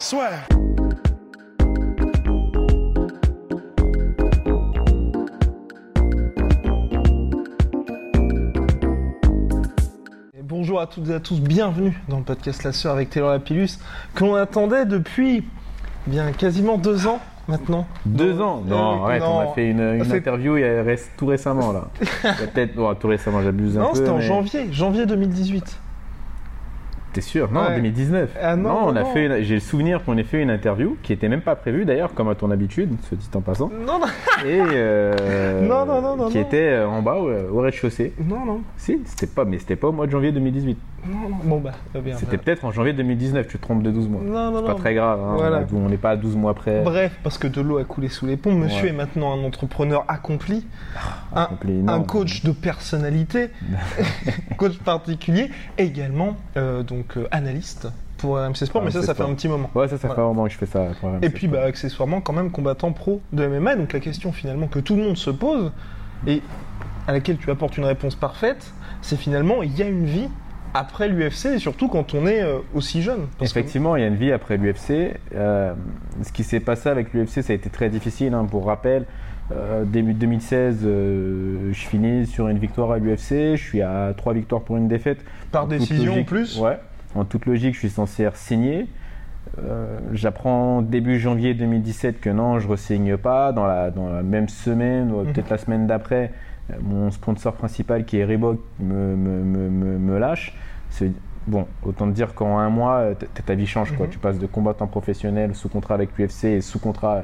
Soit. Et bonjour à toutes et à tous, bienvenue dans le podcast La Sœur avec Taylor Lapillus, que l'on attendait depuis eh bien quasiment deux ans maintenant. Deux ans Non, Euh, arrête, on non. a fait une, interview il y a tout récemment là. Peut-être, bon, tout récemment, j'abuse un Non, peu. c'était en mais- janvier, janvier 2018. T'es sûr Non, Ouais. 2019. Ah non, on a non. fait. une- J'ai le souvenir qu'on ait fait une interview qui était même pas prévue d'ailleurs, comme à ton habitude, ce dit en passant. Non, non, Et euh, Non, non, non, non, qui était euh, en bas au, au rez-de-chaussée. non, non, Si, c'était pas, mais c'était pas au mois de janvier 2018. non, non. Bon bah, bien. C'était peut-être en janvier 2019. Tu te trompes de 12 mois. Non, non, non. Pas très grave. hein, Voilà. On n'est pas à 12 mois près. Bref, parce que de l'eau a coulé sous les ponts, monsieur Ouais. est maintenant un entrepreneur accompli, un, accompli, un coach de personnalité, coach particulier, également euh, donc euh, analyste pour MC Sport, Ah, mais ça, ça fait un petit moment. Ouais, ça, ça Voilà. fait un moment que je fais ça. pour Et RMC. puis, bah, accessoirement, quand même combattant pro de MMA. Donc la question finalement que tout le monde se pose et à laquelle tu apportes une réponse parfaite, c'est finalement il y a une vie après l'UFC et surtout quand on est euh, aussi jeune. Que- Effectivement, il y a une vie après l'UFC. Euh, ce qui s'est passé avec l'UFC, ça a été très difficile. hein. Pour rappel, euh, début 2016, euh, je finis sur une victoire à l'UFC. Je suis à trois victoires pour une défaite. par décision en plus. Ouais. En toute logique, je suis censé signer. J'apprends début janvier 2017 que non, je ne signe pas. Dans la, dans la même semaine, ou Mhm. peut-être la semaine d'après, euh, mon sponsor principal qui est Reebok me, me, me, me- me lâche. C'est- Bon, autant te dire qu'en un mois, euh, ta- vie change. Quoi. Mhm. Tu passes de combattant professionnel sous contrat avec l'UFC et sous contrat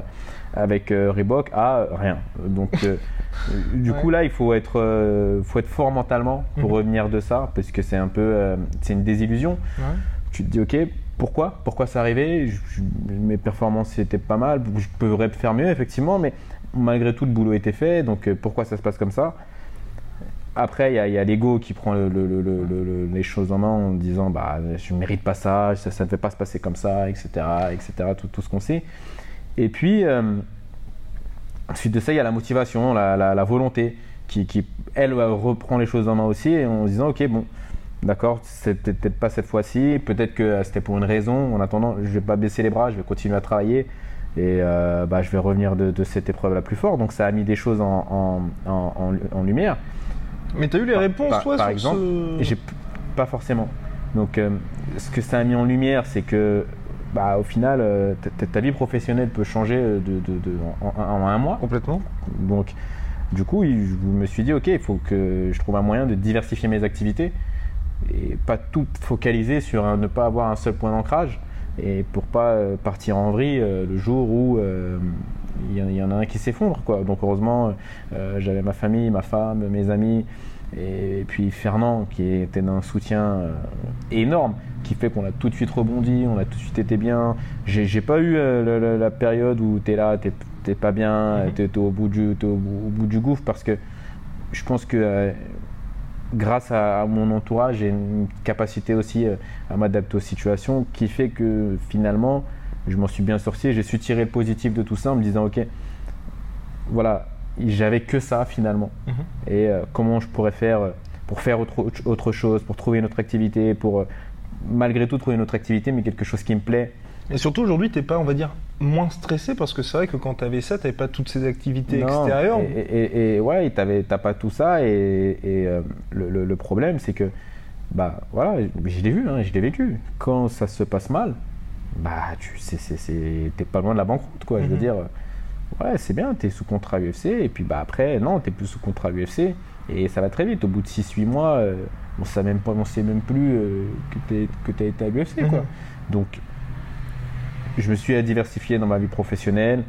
avec euh, Reebok à euh, rien. Donc, euh, du Ouais. coup, là, il faut être, euh, faut être fort mentalement pour Mhm. revenir de ça, parce que c'est un peu, c'est une désillusion. Ouais. Tu te dis, ok, pourquoi? Pourquoi ça arrivait? Je- je- Mes performances étaient pas mal, je pourrais faire mieux, effectivement, mais malgré tout, le boulot était fait, donc pourquoi ça se passe comme ça? Après, il y a, il y a l'ego qui prend le- le- le- le- le- les choses en main en disant bah, je ne mérite pas ça, ça, ça ne devait pas se passer comme ça, etc. etc. tout, tout ce qu'on sait. Et puis, euh, ensuite de ça, il y a la motivation, la, la- la volonté qui, qui, elle, reprend les choses en main aussi en se disant ok, bon, d'accord, c'était peut-être pas cette fois-ci, peut-être que euh, c'était pour une raison. En attendant, je vais pas baisser les bras, je vais continuer à travailler et euh, bah, je vais revenir de, de cette épreuve la plus forte. Donc, ça a mis des choses en, en- en- en- en lumière. Mais t'as eu les Par- réponses, par- toi, par sur exemple, ce... J'ai pas forcément. Donc, euh, ce que ça a mis en lumière, c'est que, bah, au final, euh, ta- vie professionnelle peut changer euh, de, de- de- en, un mois. Complètement. Donc, du coup, je me suis dit, ok, il faut que je trouve un moyen de diversifier mes activités et pas tout focaliser sur un- ne pas avoir un seul point d'ancrage et pour pas partir en vrille le jour où euh, il y, en- il y en a un qui s'effondre. quoi. Donc, heureusement, euh, j'avais ma famille, ma femme, mes amis et puis Fernand qui était d'un soutien euh, énorme qui fait qu'on a tout de suite rebondi, on a tout de suite été bien. J'ai pas eu euh, la période où tu es là, t'es t'es pas bien, Mhm. t'es t'es au, bout du- t'es au, bout- au bout du gouffre parce que je pense que grâce à, à mon entourage, j'ai une capacité aussi à m'adapter aux situations qui fait que finalement, je m'en suis bien sorti. J'ai su tirer le positif de tout ça en me disant, ok, voilà, j'avais que ça finalement. Mhm. Et euh, comment je pourrais faire euh, pour faire autre, autre chose, pour trouver une autre activité, pour euh, malgré tout trouver une autre activité, mais quelque chose qui me plaît. Et surtout, aujourd'hui, t'es pas, on va dire, moins stressé parce que c'est vrai que quand t'avais ça, t'avais pas toutes ces activités Non, extérieures. Et, et- et ouais, t'avais- t'as pas tout ça. Et, et, euh, le, le- le problème, c'est que, bah voilà, je l'ai vu, hein, je l'ai vécu. Quand ça se passe mal, bah tu sais, c'est- c'est- t'es pas loin de la banqueroute, quoi. Je veux Mhm. dire, ouais, c'est bien, t'es sous contrat UFC. Et puis bah après, non, t'es plus sous contrat UFC. Et ça va très vite. Au bout de 6-8 mois, euh, on sait même pas, on sait même plus euh, que t'as été à l'UFC, quoi. Mhm. Donc, je me suis diversifié dans ma vie professionnelle.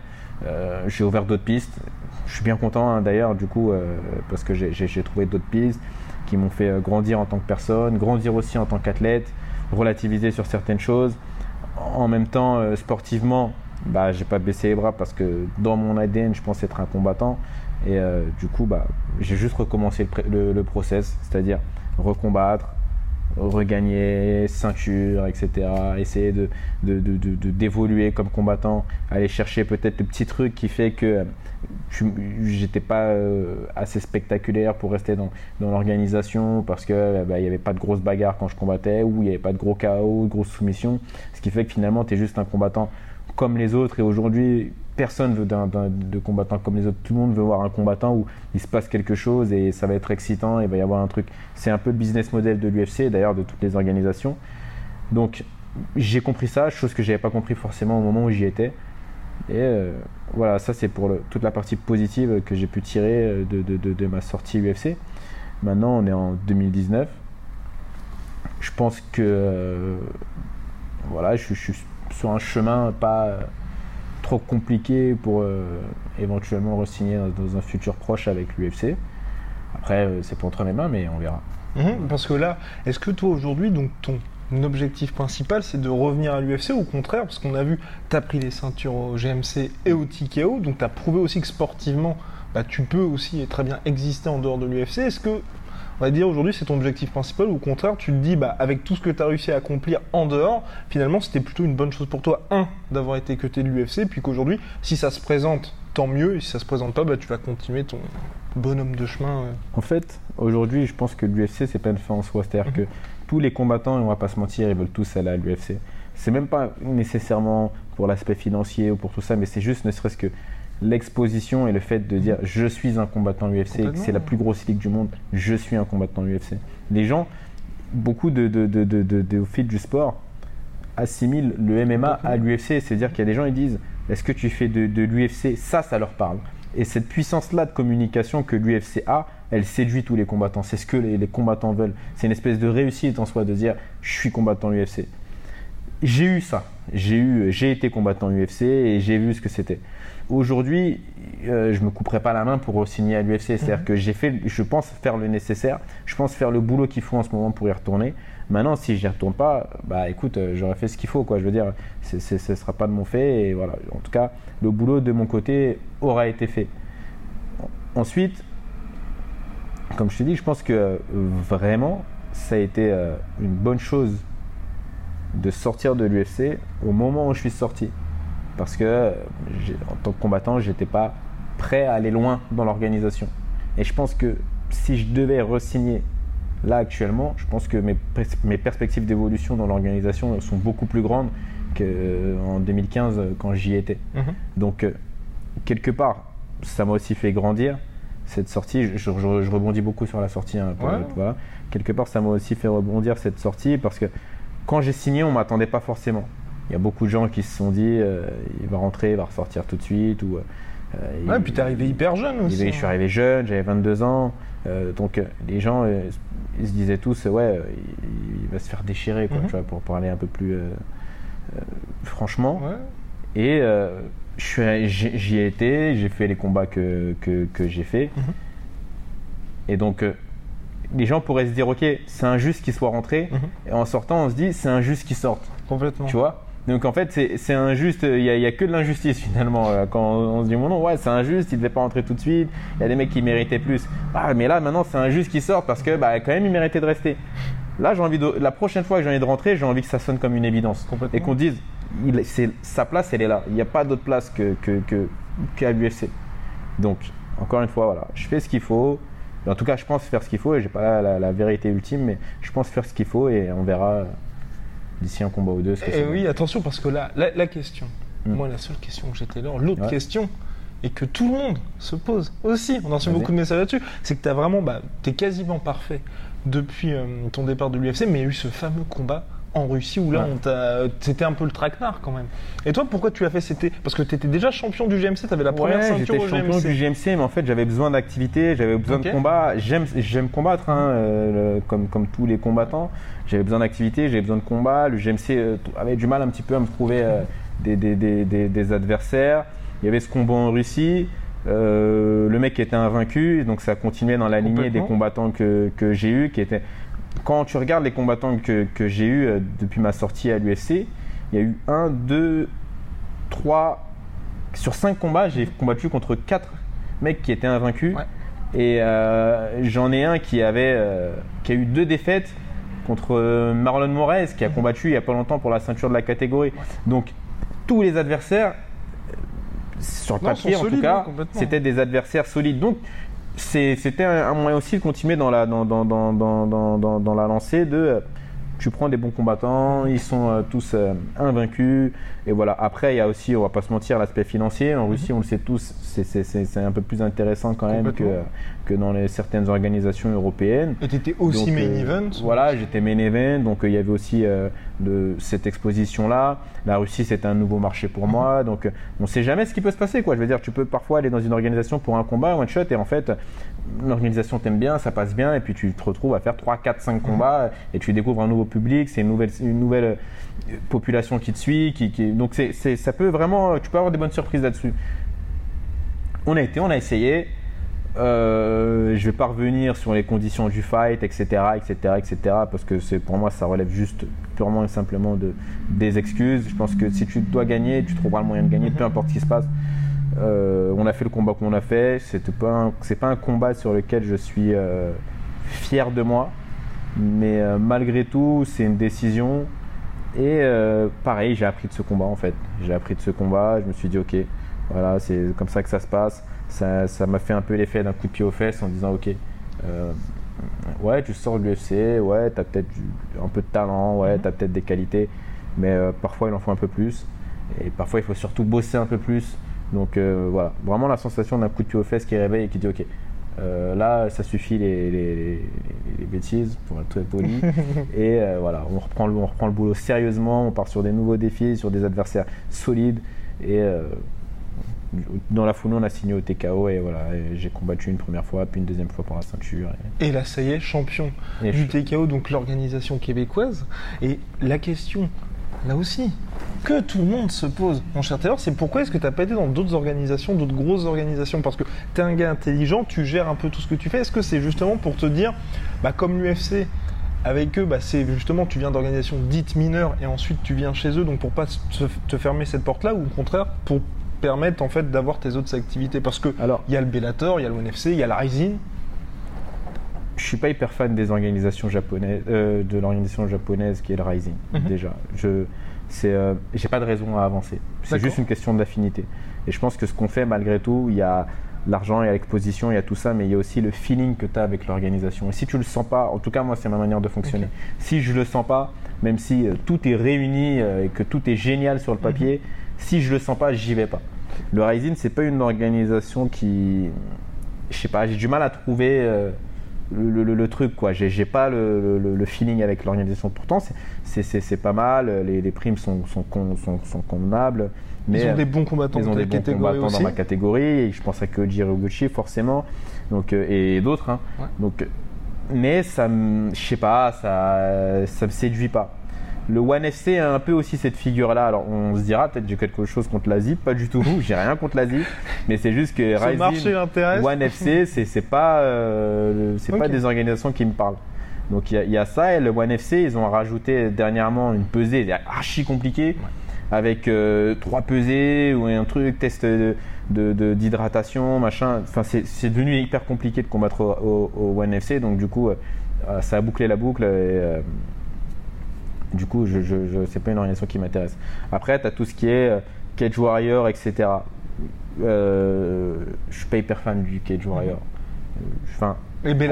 Euh, j'ai ouvert d'autres pistes. Je suis bien content hein, d'ailleurs, du coup, euh, parce que j'ai- trouvé d'autres pistes qui m'ont fait grandir en tant que personne, grandir aussi en tant qu'athlète. relativiser sur certaines choses. En même temps, euh, sportivement, bah, j'ai pas baissé les bras parce que dans mon ADN, je pense être un combattant. Et euh, du coup, bah, j'ai juste recommencé le, le process, c'est-à-dire recombattre, regagner ceinture, etc. Essayer de, d'évoluer comme combattant, aller chercher peut-être le petit truc qui fait que j'étais pas euh, assez spectaculaire pour rester dans, l'organisation parce que bah, il n'y avait pas de grosses bagarres quand je combattais ou il n'y avait pas de gros chaos, de grosses soumissions. Ce qui fait que finalement tu es juste un combattant comme les autres et aujourd'hui personne veut d'un, de combattant comme les autres. Tout le monde veut voir un combattant où il se passe quelque chose et ça va être excitant, il va y avoir un truc. C'est un peu le business model de l'UFC, d'ailleurs de toutes les organisations. Donc j'ai compris ça, chose que je n'avais pas compris forcément au moment où j'y étais. Et euh, voilà, ça c'est pour toute la partie positive que j'ai pu tirer euh, de, ma sortie UFC. Maintenant, on est en 2019. Je pense que euh, voilà, je, suis sur un chemin pas trop compliqué pour euh, éventuellement re-signer dans un futur proche avec l'UFC. Après, euh, c'est pas entre mes mains, mais on verra. Mhm, parce que là, est-ce que toi aujourd'hui, donc ton objectif principal, c'est de revenir à l'UFC ou au contraire? Parce qu'on a vu, tu as pris les ceintures au GMC et au TKO, donc tu as prouvé aussi que sportivement, bah, tu peux aussi très bien exister en dehors de l'UFC. Est-ce que on va dire aujourd'hui c'est ton objectif principal ou au contraire tu te dis bah avec tout ce que tu as réussi à accomplir en dehors, finalement c'était plutôt une bonne chose pour toi, un, d'avoir été cuté de l'UFC, puis qu'aujourd'hui si ça se présente tant mieux, et si ça se présente pas, bah, tu vas continuer ton bonhomme de chemin. Euh. En fait, aujourd'hui je pense que l'UFC c'est pas une fin en soi, c'est-à-dire mhm. que tous les combattants, on va pas se mentir, ils veulent tous aller à l'UFC. C'est même pas nécessairement pour l'aspect financier ou pour tout ça, mais c'est juste ne serait-ce que l'exposition et le fait de dire je suis un combattant UFC, c'est la plus grosse ligue du monde, je suis un combattant UFC. Les gens, beaucoup de, de, de, de, au fil du sport, assimilent le MMA à l'UFC. C'est-à-dire qu'il y a des gens qui disent est-ce que tu fais de, l'UFC Ça, ça leur parle. Et cette puissance-là de communication que l'UFC a, elle séduit tous les combattants. C'est ce que les, les combattants veulent. C'est une espèce de réussite en soi de dire je suis combattant UFC. J'ai eu ça. J'ai eu, j'ai été combattant UFC et j'ai vu ce que c'était. Aujourd'hui, euh, je me couperai pas la main pour signer à l'UFC. C'est-à-dire mhm. que j'ai fait, je pense faire le nécessaire. Je pense faire le boulot qu'il faut en ce moment pour y retourner. Maintenant, si j'y retourne pas, bah écoute, euh, j'aurais fait ce qu'il faut, quoi. Je veux dire, ce ne sera pas de mon fait. Et voilà. En tout cas, le boulot de mon côté aura été fait. Ensuite, comme je te dis, je pense que euh, vraiment, ça a été une bonne chose de sortir de l'UFC au moment où je suis sorti parce que en tant que combattant, j'étais pas prêt à aller loin dans l'organisation. Et je pense que si je devais re-signer là actuellement, je pense que mes, mes perspectives d'évolution dans l'organisation sont beaucoup plus grandes qu'en 2015 quand j'y étais. Mhm. Donc, euh, quelque part, ça m'a aussi fait grandir cette sortie. Je, rebondis beaucoup sur la sortie. Hein, voilà. Quelque part, ça m'a aussi fait rebondir cette sortie parce que quand j'ai signé, on m'attendait pas forcément. Il y a beaucoup de gens qui se sont dit euh, il va rentrer, il va ressortir tout de suite. Ou, euh, ouais, puis t'es arrivé hyper jeune aussi. je suis arrivé jeune, j'avais 22 ans. Euh, donc les gens ils se disaient tous ouais, il, va se faire déchirer quoi, mhm. tu vois, pour parler un peu plus franchement. Et j'y ai été, j'ai fait les combats que, que, que j'ai fait. Mhm. Et donc les gens pourraient se dire ok c'est injuste qu'il soit rentré mhm. et en sortant on se dit c'est injuste qu'il sorte complètement tu vois? Donc en fait, c'est injuste, il n'y a, que de l'injustice finalement. Euh, quand on, se dit, mon nom, ouais, c'est injuste, il ne devait pas rentrer tout de suite, il y a des mecs qui méritaient plus. Ah, mais là, maintenant, c'est injuste qu'il sorte parce que bah, quand même, il méritait de rester. Là, j'ai envie de, la prochaine fois que j'ai envie de rentrer, j'ai envie que ça sonne comme une évidence. Et qu'on dise, il, sa place, elle est là. Il n'y a pas d'autre place qu'à que, que, l'UFC. Donc, encore une fois, voilà, je fais ce qu'il faut. En tout cas, je pense faire ce qu'il faut et j'ai pas la, la, vérité ultime, mais je pense faire ce qu'il faut et on verra d'ici un combat ou deux. Et oui, attention, parce que là, la, question, hmm. moi, la seule question que j'étais là, l'autre question, et que tout le monde se pose aussi, on en reçu beaucoup de messages là-dessus, c'est que tu as vraiment, bah, tu es quasiment parfait depuis euh, ton départ de l'UFC, mais il y a eu ce fameux combat en Russie où là, c'était un peu le traquenard quand même. Et toi, pourquoi tu as fait C'était parce que tu étais déjà champion du GMC, tu avais la première ceinture au champion du GMC, mais en fait, j'avais besoin d'activité, j'avais besoin de combat. J'aime combattre, hein, euh, comme, comme tous les combattants. J'avais besoin d'activité, j'avais besoin de combat. Le GMC euh, avait du mal un petit peu à me trouver euh, des, des, des, des, adversaires. Il y avait ce combat en Russie. le mec était invaincu, donc ça continuait dans la lignée des combattants que, que j'ai eu, qui étaient quand tu regardes les combattants que, que j'ai eu euh, depuis ma sortie à l'UFC, il y a eu 1, 2, 3, sur 5 combats, j'ai combattu contre 4 mecs qui étaient invaincus. Ouais. Et euh, j'en ai un qui, avait, euh, qui a eu deux défaites contre Marlon Moraes, qui a combattu il n'y a pas longtemps pour la ceinture de la catégorie. Donc, tous les adversaires, sur le Non, papier en tout cas, hein, c'était des adversaires solides. Donc, c'était un, moyen aussi de continuer dans la, dans, dans, dans, dans, la lancée de. euh, tu prends des bons combattants, ils sont euh, tous euh, invaincus. Et voilà. Après, il y a aussi, on va pas se mentir, l'aspect financier. En Russie, on le sait tous, c'est- un peu plus intéressant quand même que. Que dans les, certaines organisations européennes. Et t'étais aussi Donc, main euh, event. Voilà, j'étais main event, donc euh, il y avait aussi euh, de cette exposition-là. La Russie, c'était un nouveau marché pour moi, donc euh, on ne sait jamais ce qui peut se passer. Quoi. Je veux dire, tu peux parfois aller dans une organisation pour un combat, one shot, et en fait, l'organisation t'aime bien, ça passe bien, et puis tu te retrouves à faire 3, 4, 5 combats, et tu découvres un nouveau public, c'est une nouvelle, une nouvelle population qui te suit. Qui, qui- donc c'est, c'est- ça peut vraiment, tu peux avoir des bonnes surprises là-dessus. On a été, on a essayé. Euh, je vais pas revenir sur les conditions du fight, etc., etc., etc., parce que c'est pour moi ça relève juste purement et simplement de des excuses. Je pense que si tu dois gagner, tu trouveras le moyen de gagner, peu importe ce qui se passe. Euh, on a fait le combat qu'on a fait. C'était pas c'est pas un combat sur lequel je suis euh, fier de moi, mais malgré tout, c'est une décision. Et pareil, j'ai appris de ce combat en fait. J'ai appris de ce combat. Je me suis dit ok, voilà, c'est comme ça que ça se passe. Ça ça m'a fait un peu l'effet d'un coup de pied aux fesses en disant ok. euh, ouais, tu sors de l'UFC, ouais, t'as peut-être un peu de talent, ouais, t'as peut-être des qualités, mais euh, parfois il en faut un peu plus. Et parfois il faut surtout bosser un peu plus. Donc euh, voilà, vraiment la sensation d'un coup de pied aux fesses qui réveille et qui dit ok, euh, là ça suffit les, les- les- les bêtises, pour être très poli. et euh, voilà, on reprend, le, on reprend le boulot sérieusement, on part sur des nouveaux défis, sur des adversaires solides. Et euh, dans la foulée, on a signé au TKO et voilà, j'ai combattu une première fois, puis une deuxième fois pour la ceinture. Et là, ça y est, champion Et, du je- TKO, donc l'organisation québécoise. Et la question, là aussi, que tout le monde se pose, mon cher Taylor, c'est pourquoi est-ce que tu n'as pas été dans d'autres organisations, d'autres grosses organisations? Parce que tu es un gars intelligent, tu gères un peu tout ce que tu fais. Est-ce que c'est justement pour te dire, bah, comme l'UFC, avec eux, bah, c'est justement, tu viens d'organisations dites mineures et ensuite tu viens chez eux, donc pour pas te fermer cette porte-là, ou au contraire, pour permettre en fait d'avoir tes autres activités Parce que Alors, il y a le Bellator, il y a le NFC, il y a la Rising. je suis pas hyper fan des organisations japonaises, euh, de l'organisation japonaise qui est le Rising. Mhm. Déjà, je, c'est, euh, j'ai pas de raison à avancer. C'est juste une question d'affinité. Et je pense que ce qu'on fait, malgré tout, il y a l'argent, il y a l'exposition, il y a tout ça, mais il y a aussi le feeling que tu as avec l'organisation. Et si tu le sens pas, en tout cas moi c'est ma manière de fonctionner. Si je le sens pas, même si euh, tout est réuni euh, et que tout est génial sur le papier, si je le sens pas, j'y vais pas. Le Rising, c'est pas une organisation qui, je sais pas, j'ai du mal à trouver euh, le, le- le truc quoi. J'ai pas le, le- le feeling avec l'organisation. Pourtant, c'est- pas mal. Les, les primes sont, sont, con- sont, sont convenables. Mais ils ont euh, des bons combattants ils dans ont des bons combattants aussi. dans ma catégorie. Et je pense à Koji Hiroguchi forcément, donc euh, et d'autres. hein. Ouais. Donc, mais ça, je sais pas, ça, ça me séduit pas. Le One FC a un peu aussi cette figure-là. Alors on se dira peut-être j'ai quelque chose contre l'Asie, pas du tout. J'ai rien contre l'Asie, mais c'est juste que Rising, marché. One FC, c'est pas, euh, c'est pas des organisations qui me parlent. Donc il y, a- il y a ça et le One FC, ils ont rajouté dernièrement une pesée archi compliquée avec euh, trois pesées ou un truc, test de- de- de- d'hydratation, machin. Enfin, c'est devenu hyper compliqué de combattre au, au- au One FC, donc du coup, euh, ça a bouclé la boucle. Et, du coup, je, je, je- c'est pas une organisation qui m'intéresse. Après, tu as tout ce qui est euh, Cage Warrior, etc. Euh, je suis pas hyper fan du Cage Warrior. Euh, Enfin,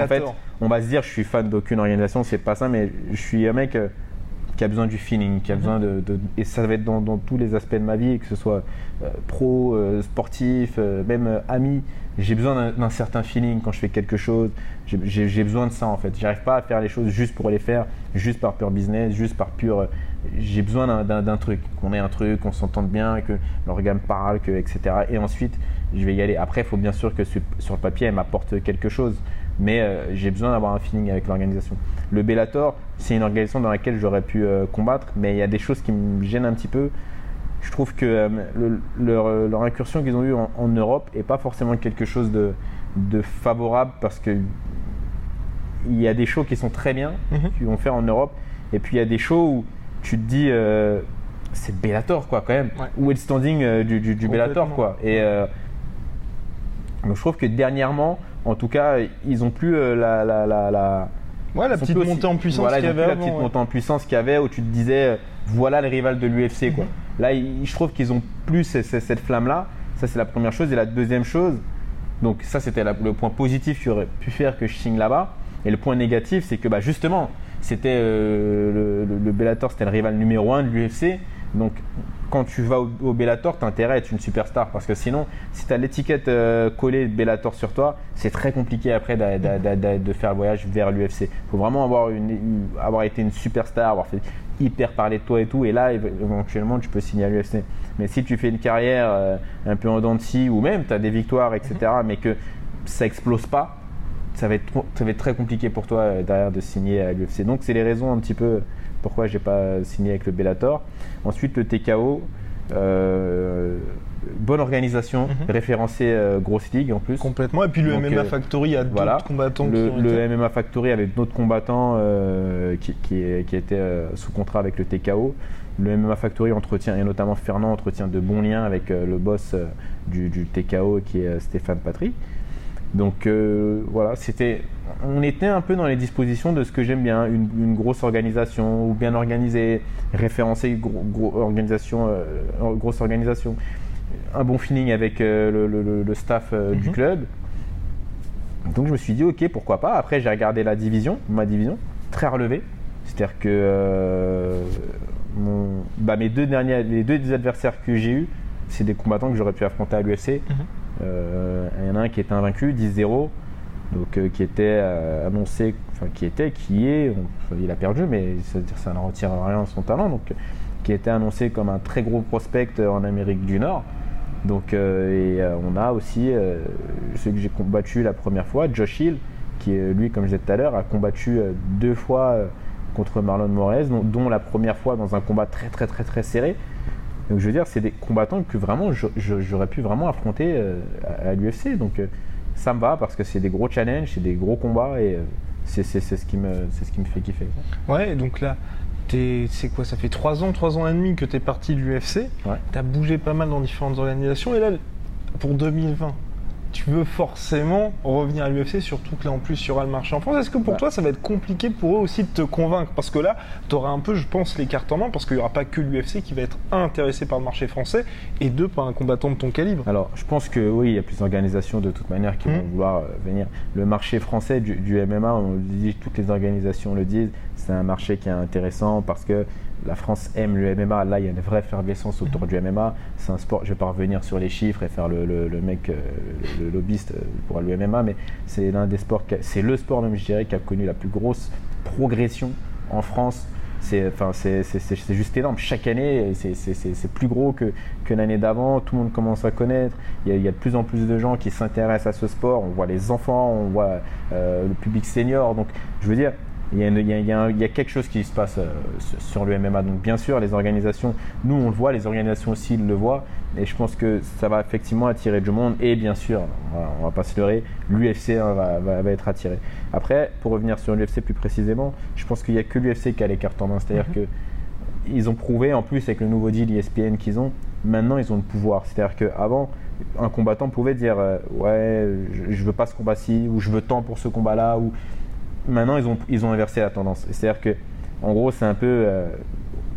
en fait, on va se dire, je suis fan d'aucune organisation, c'est pas ça, mais je suis un mec qui a besoin du feeling, qui a besoin de, et ça va être dans, dans tous les aspects de ma vie, que ce soit euh, pro, euh, sportif, euh, même ami. J'ai besoin d'un- certain feeling quand je fais quelque chose. J'ai- besoin de ça en fait. J'arrive pas à faire les choses juste pour les faire, juste par pur business, juste par pur. J'ai besoin d'un truc, qu'on ait un truc, qu'on s'entende bien, que l'organe parle, que, etc. Et ensuite, je vais y aller. Après, il faut bien sûr que sur, sur le papier, elle m'apporte quelque chose. Mais euh, j'ai besoin d'avoir un feeling avec l'organisation. Le Bellator, c'est une organisation dans laquelle j'aurais pu euh, combattre, mais il y a des choses qui me gênent un petit peu. Je trouve que euh, le- leur, leur incursion qu'ils ont eue en, en Europe est pas forcément quelque chose de, de favorable parce que il y a des shows qui sont très bien, Mhm. qui vont faire en Europe, et puis il y a des shows où tu te dis, c'est Bellator quoi, quand même, Ouais. où est le standing du, du, du Bellator quoi. Et donc je trouve que dernièrement, en tout cas, ils ont plus euh, la, la, la, la- Ouais, la petite montée en puissance voilà, qu'il y avait la petite ouais. montée en puissance qu'il y avait où tu te disais, euh, voilà le rival de l'UFC quoi. Mhm. Là, je trouve qu'ils ont plus ce- ce- cette flamme là. Ça c'est la première chose et la deuxième chose. Donc ça c'était le point positif qui aurait pu faire que je signe là-bas. Et le point négatif c'est que bah, justement c'était euh, le, le- le Bellator c'était le rival numéro un de l'UFC. Donc quand tu vas au, au Bellator, tu as intérêt à être une superstar parce que sinon, si tu as l'étiquette euh, collée de Bellator sur toi, c'est très compliqué après de faire le voyage vers l'UFC. Il faut vraiment avoir, une, une- avoir été une superstar, avoir fait hyper parler de toi et tout, et là éve- éventuellement tu peux signer à l'UFC. Mais si tu fais une carrière euh, un peu en dents de scie ou même tu as des victoires, etc., mais que ça explose pas, ça va être, trop- ça va être très compliqué pour toi euh, derrière de signer à l'UFC. Donc c'est les raisons un petit peu pourquoi j'ai pas signé avec le Bellator. Ensuite le TKO, euh, bonne organisation, Mhm. référencé euh, grosse ligue en plus. Complètement. Et puis le Donc, MMA euh, Factory a d'autres voilà. combattants Le, qui ont le été- MMA Factory avait d'autres combattants qui, qui, qui étaient sous contrat avec le TKO. Le MMA Factory entretient, et notamment Fernand, entretient de bons liens avec le boss du, du TKO qui est Stéphane Patry. Donc euh, voilà, c'était, on était un peu dans les dispositions de ce que j'aime bien, une, une grosse organisation ou bien organisée, référencée, gros, gros- organisation, euh, grosse organisation, un bon feeling avec euh, le, le- le- le staff du Mhm. club. Donc je me suis dit ok pourquoi pas. Après j'ai regardé la division, ma division, très relevée. C'est-à-dire que mon- bah, mes deux derniers, les deux adversaires que j'ai eus, c'est des combattants que j'aurais pu affronter à l'UFC. Mhm. Il y en a un qui était invaincu, 10-0, donc euh, qui était euh, annoncé, enfin qui était, qui est, il a perdu, mais ça, ne retire rien à son talent, donc euh, qui était annoncé comme un très gros prospect en Amérique du Nord. Donc, euh, et euh, on a aussi euh, celui que j'ai combattu la première fois, Josh Hill, qui est, lui, comme je disais tout à l'heure, a combattu euh, deux fois euh, contre Marlon Moraes, dont la première fois dans un combat très très très très serré. Donc je veux dire, c'est des combattants que vraiment j'aurais pu vraiment affronter euh, à, à l'UFC. Donc euh, ça me va parce que c'est des gros challenges, c'est des gros combats et euh, c'est ce, qui me- c'est ce qui me fait kiffer. Ouais, donc là, t'es- c'est quoi Ça fait 3 ans, 3 ans et demi que tu es parti de l'UFC. Ouais. Tu as bougé pas mal dans différentes organisations. Et là, pour 2020, tu veux forcément revenir à l'UFC, surtout que là en plus il y aura le marché en France. Est-ce que pour Ouais. toi ça va être compliqué pour eux aussi de te convaincre? Parce que là, tu auras un peu, je pense, les cartes en main, parce qu'il n'y aura pas que l'UFC qui va être un, intéressé par le marché français, et deux, par un combattant de ton calibre. Alors, je pense que oui, il y a plus d'organisations de toute manière qui Mhm. vont vouloir euh, venir. Le marché français du, du MMA, on le dit, toutes les organisations le disent, c'est un marché qui est intéressant parce que la France aime le MMA. Là, il y a une vraie effervescence autour Mhm. du MMA. C'est un sport, je vais pas revenir sur les chiffres et faire le, le- le mec, euh, le, le lobbyiste euh, pour le MMA, mais c'est l'un des sports, c'est le sport même, je dirais, qui a connu la plus grosse progression en France. C'est enfin, c'est- c'est- c'est- c'est juste énorme. Chaque année, c'est- c'est c'est- c'est plus gros que, que l'année d'avant. Tout le monde commence à connaître. Il y, a, il y a de plus en plus de gens qui s'intéressent à ce sport. On voit les enfants, on voit euh, le public senior. Donc, je veux dire, il y, a une- il y a- il y a un- il y a quelque chose qui se passe euh, sur- le MMA. Donc, bien sûr, les organisations, nous, on le voit, les organisations aussi le voient. Et je pense que ça va effectivement attirer du monde. Et bien sûr, voilà, on va pas se leurrer, l'UFC hein, va, va- va être attiré. Après, pour revenir sur l'UFC plus précisément, je pense qu'il n'y a que l'UFC qui a les cartes en main. C'est-à-dire que ils ont prouvé, en plus avec le nouveau deal ESPN qu'ils ont, maintenant ils ont le pouvoir. C'est-à-dire qu'avant, un combattant pouvait dire euh, Ouais, je, je veux pas ce combat-ci, ou je veux tant pour ce combat-là, ou maintenant ils ont, ils ont inversé la tendance. C'est-à-dire que, en gros, c'est un peu euh,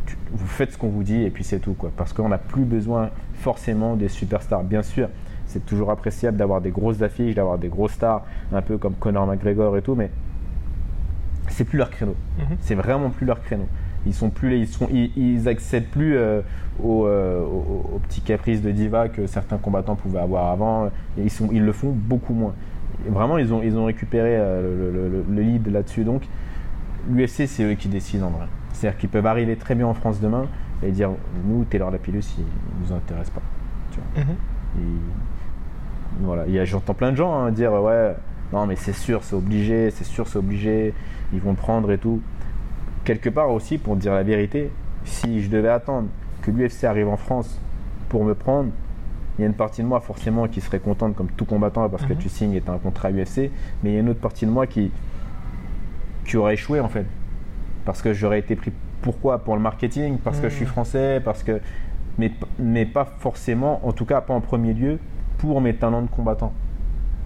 tu- vous faites ce qu'on vous dit et puis c'est tout. Quoi. Parce qu'on n'a plus besoin forcément des superstars. Bien sûr, c'est toujours appréciable d'avoir des grosses affiches, d'avoir des grosses stars, un peu comme Conor McGregor et tout, mais c'est plus leur créneau. Mhm. C'est vraiment plus leur créneau. Ils sont plus, ils sont, ils, ils accèdent plus euh, aux, euh, aux- aux petits caprices de diva que certains combattants pouvaient avoir avant. Et ils sont, ils le font beaucoup moins. Vraiment, ils ont, ils ont récupéré euh, le, le- le- le lead là-dessus. Donc, l'UFC, c'est eux qui décident en vrai. C'est-à-dire qu'ils peuvent arriver très bien en France demain et dire, nous, Taylor Lapillus, il nous intéresse pas. Tu vois. Et voilà, il y a- j'entends plein de gens hein, dire ouais, non mais c'est sûr, c'est obligé, c'est sûr, c'est obligé, ils vont prendre et tout. Quelque part aussi, pour dire la vérité, si je devais attendre que l'UFC arrive en France pour me prendre, il y a une partie de moi forcément qui serait contente comme tout combattant parce que Mhm. tu signes et tu as un contrat UFC, mais il y a une autre partie de moi qui qui aurait échoué en fait. Parce que j'aurais été pris pourquoi? Pour le marketing, parce que je suis Mm. français, parce que. Mais, mais pas forcément, en tout cas pas en premier lieu, pour mes talents de combattant.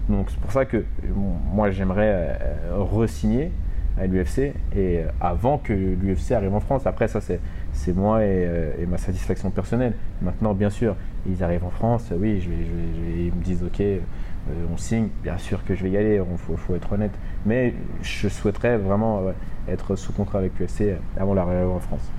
Donc c'est pour ça que bon, moi j'aimerais euh, re-signer à l'UFC et euh, avant que l'UFC arrive en France. Après ça c'est c'est moi et, euh, et ma satisfaction personnelle. Maintenant bien sûr ils arrivent en France, euh, oui je ils me disent ok euh, on signe, bien sûr que je vais y aller, il faut, être honnête. Mais je souhaiterais vraiment être sous contrat avec l'UFC avant l'arrivée en France.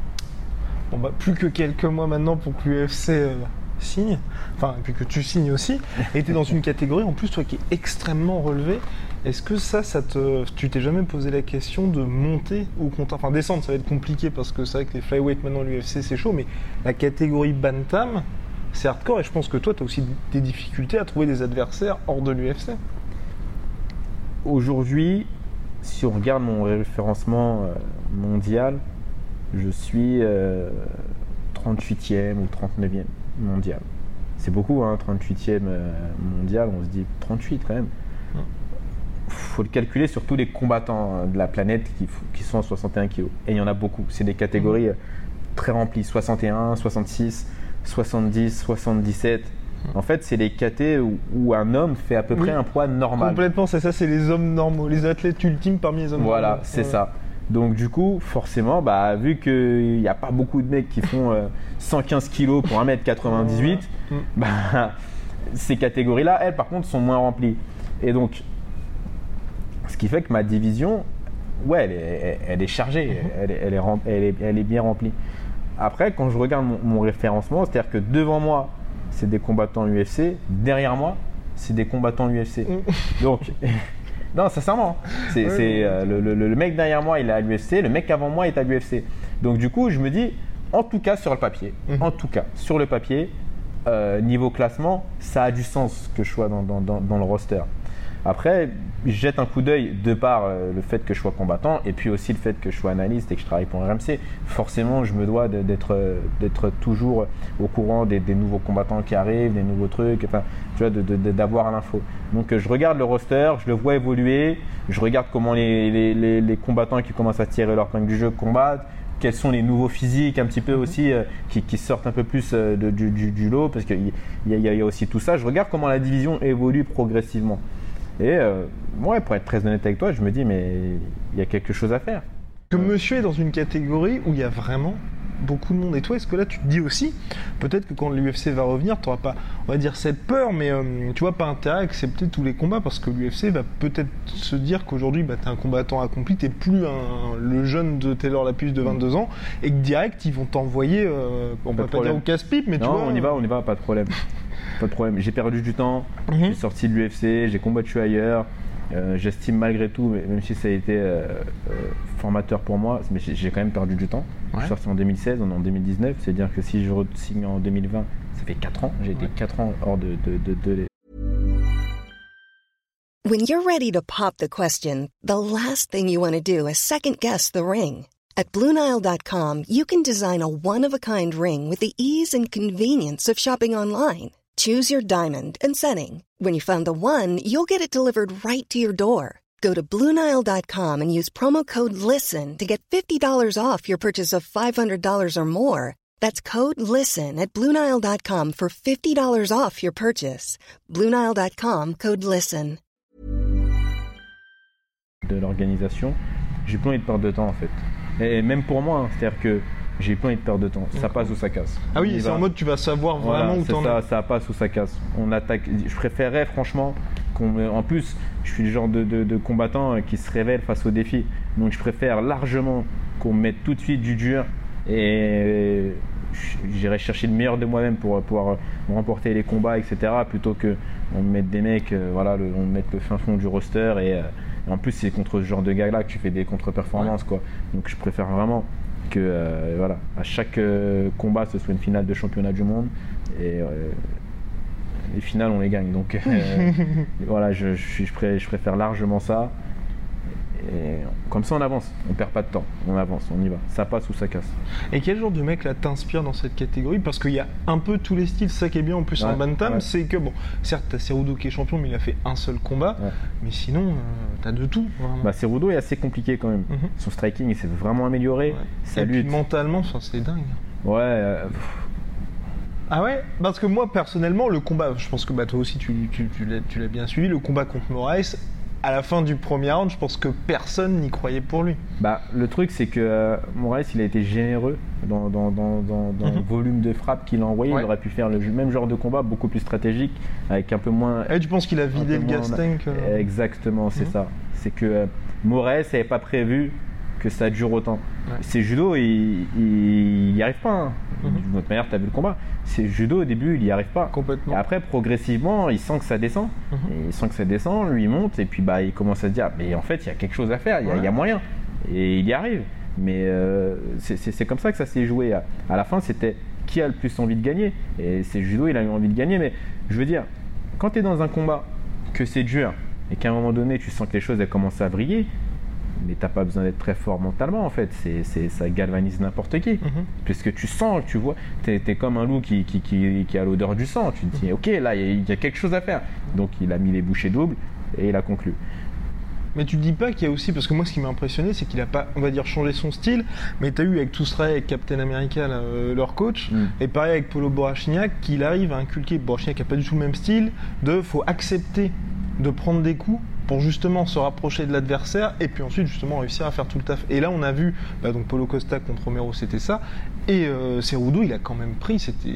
Bah, plus que quelques mois maintenant pour que l'UFC euh, signe, enfin, puis que tu signes aussi, et tu es dans une catégorie en plus, toi qui est extrêmement relevée. Est-ce que ça, ça te, tu t'es jamais posé la question de monter au compte Enfin, descendre, ça va être compliqué parce que c'est vrai que les flyweight maintenant, l'UFC, c'est chaud, mais la catégorie Bantam, c'est hardcore, et je pense que toi, tu as aussi des difficultés à trouver des adversaires hors de l'UFC. Aujourd'hui, si on regarde mon référencement euh, mondial, je suis euh, 38e ou 39e mondial. C'est beaucoup, hein, 38e euh, mondial, on se dit 38 quand même. Faut le calculer sur tous les combattants euh, de la planète qui, qui sont à 61 kg. Et il y en a beaucoup. C'est des catégories euh, très remplies 61, 66, 70, 77. En fait, c'est les KT où, où un homme fait à peu Oui. près un poids normal. Complètement, c'est ça, c'est les hommes normaux, les athlètes ultimes parmi les hommes Voilà, normaux. c'est Ouais. ça. Donc du coup, forcément, bah, vu qu'il n'y a pas beaucoup de mecs qui font euh, 115 kilos pour 1m98, Mm. bah, ces catégories-là, elles, par contre, sont moins remplies. Et donc, ce qui fait que ma division, ouais, elle est, elle est chargée, elle est, elle, est rem- elle est- elle est bien remplie. Après, quand je regarde mon, mon référencement, c'est-à-dire que devant moi, c'est des combattants UFC, derrière moi, c'est des combattants UFC. Mm. Donc, non, sincèrement, c'est, euh, le, le- le mec derrière moi, il est à l'UFC, le mec avant moi est à l'UFC. Donc, du coup, je me dis, en tout cas sur le papier, Mhm. en tout cas sur le papier, euh, niveau classement, ça a du sens que je sois dans, dans- dans- dans le roster. Après, je jette un coup d'œil de par euh, le fait que je sois combattant et puis aussi le fait que je sois analyste et que je travaille pour RMC. Forcément, je me dois d'être euh, d'être toujours au courant des, des nouveaux combattants qui arrivent, des nouveaux trucs, enfin, tu vois, d'avoir l'info. Donc, euh, je regarde le roster, je le vois évoluer, je regarde comment les, les- les- les combattants qui commencent à tirer leur épingle du jeu combattent, quels sont les nouveaux physiques un petit peu aussi euh, qui, qui sortent un peu plus euh, de- du, du- du lot parce qu'il y, y y a aussi tout ça. Je regarde comment la division évolue progressivement. Et euh, ouais, pour être très honnête avec toi, je me dis mais il y a quelque chose à faire. Que monsieur est dans une catégorie où il y a vraiment beaucoup de monde. Et toi, est-ce que là, tu te dis aussi, peut-être que quand l'UFC va revenir, tu n'auras pas, on va dire, cette peur, mais euh, tu vois, pas intérêt à accepter tous les combats parce que l'UFC va peut-être se dire qu'aujourd'hui, bah, tu es un combattant accompli, tu plus un- le jeune de Taylor Lapus de 22 ans et que direct, ils vont t'envoyer, euh, on Pas va de pas dire au casse-pipe, mais tu vois. on y va, on y va, pas de problème. pas de problème. J'ai perdu du temps, je Mhm. suis sorti de l'UFC, j'ai combattu ailleurs. Euh, J'estime malgré tout, même si ça a été euh, euh, formateur pour moi, mais j'ai quand même perdu du temps. Je Ouais. suis sorti en 2016, on est en 2019, c'est-à-dire que si je signe en 2020, ça fait 4 ans. J'ai été Ouais. 4 ans hors de, de, de, de- When you're ready to pop the question, the last thing you want to do is second guess the ring. At Bluenile.com, you can design a one of a kind ring with the ease and convenience of shopping online. Choose your diamond and setting. When you find the one, you'll get it delivered right to your door. Go to Bluenile.com and use promo code LISTEN to get $50 off your purchase of $500 or more. That's code LISTEN at Bluenile.com for $50 off your purchase. Bluenile.com code LISTEN. de l'organisation, j'ai envie de perdre de temps en fait. Et même pour moi, c'est-à-dire que j'ai envie de perdre de temps. Ça passe ou ça casse. Ah oui, c'est en mode tu vas savoir Voilà, vraiment où t'en ça, es. ça passe ou ça casse. On attaque. Je préférerais franchement qu'on. En plus, je suis le genre de, de- de combattant euh, qui se révèle face au défi. Donc je préfère largement qu'on me mette tout de suite du dur et j'irai chercher le meilleur de moi-même pour pouvoir remporter les combats, etc. Plutôt que on me mette des mecs, euh, voilà, le- on me mette le fin fond du roster et, euh, et en plus c'est contre ce genre de gars-là que tu fais des contre-performances quoi. Donc je préfère vraiment que euh, voilà, à chaque euh, combat ce soit une finale de championnat du monde et euh, les finales on les gagne. Donc voilà, je, je, je préfère largement ça. Et comme ça, on avance. On perd pas de temps. On avance, on y va. Ça passe ou ça casse. Et quel genre de mec là t'inspire dans cette catégorie? Parce qu'il y a un peu tous les styles. Ça qui est bien en plus en bantam, ouais. c'est que bon, certes t'as Cerudo qui est champion, mais il a fait un seul combat. Ouais. Mais sinon, euh, t'as de tout. Vraiment. Bah, Cerudo est assez compliqué quand même. Mhm. Son striking, il s'est vraiment amélioré. Ça Et puis lutte. mentalement, enfin, c'est dingue. Ouais. euh, Ah ouais? Parce que moi personnellement, le combat, je pense que bah, toi aussi tu, tu l'as bien suivi, le combat contre Moraes, à la fin du premier round, je pense que personne n'y croyait pour lui. Bah, le truc, c'est que euh, Moraes, il a été généreux dans, dans, dans, dans- dans Mhm. le volume de frappe qu'il a envoyé. Ouais. Il aurait pu faire le même genre de combat, beaucoup plus stratégique, avec un peu moins. Et tu penses qu'il a vidé le gas tank euh, Exactement, c'est Mhm. ça. C'est que euh, Moraes n'avait pas prévu que ça dure autant. Ouais. C'est judo, il il y arrive pas. hein. Mhm. D'une autre manière, tu as vu le combat. C'est judo au début, il y arrive pas. Complètement. Et après, progressivement, il sent que ça descend. Mhm. Et il sent que ça descend, lui il monte, et puis bah, il commence à se dire Mais en fait, il y a quelque chose à faire, il y a- Ouais. il y, a moyen. Et il y arrive. Mais euh, c'est- comme ça que ça s'est joué. À, à la fin, c'était qui a le plus envie de gagner. Et c'est judo, il a eu envie de gagner. Mais je veux dire, quand tu es dans un combat, que c'est dur, et qu'à un moment donné, tu sens que les choses elles commencent à vriller, mais t'as pas besoin d'être très fort mentalement en fait. C'est ça galvanise n'importe qui. Mhm. Puisque tu sens, tu vois, t'es es comme un loup qui, qui, qui, qui a l'odeur du sang. Tu te dis, ok, là, il y, a- il y a quelque chose à faire. Donc il a mis les bouchées doubles et il a conclu. Mais tu dis pas qu'il y a aussi, parce que moi ce qui m'a impressionné, c'est qu'il a pas, on va dire, changé son style, mais tu as eu avec travail avec Captain America, là, euh, leur coach, Mm. et pareil avec Polo Borachignac, qu'il arrive à inculquer, Borachignac n'a pas du tout le même style, de faut accepter de prendre des coups pour justement se rapprocher de l'adversaire et puis ensuite justement réussir à faire tout le taf. Et là on a vu, bah, donc Polo Costa contre Romero c'était ça, et euh, Cerudo il a quand même pris, c'était,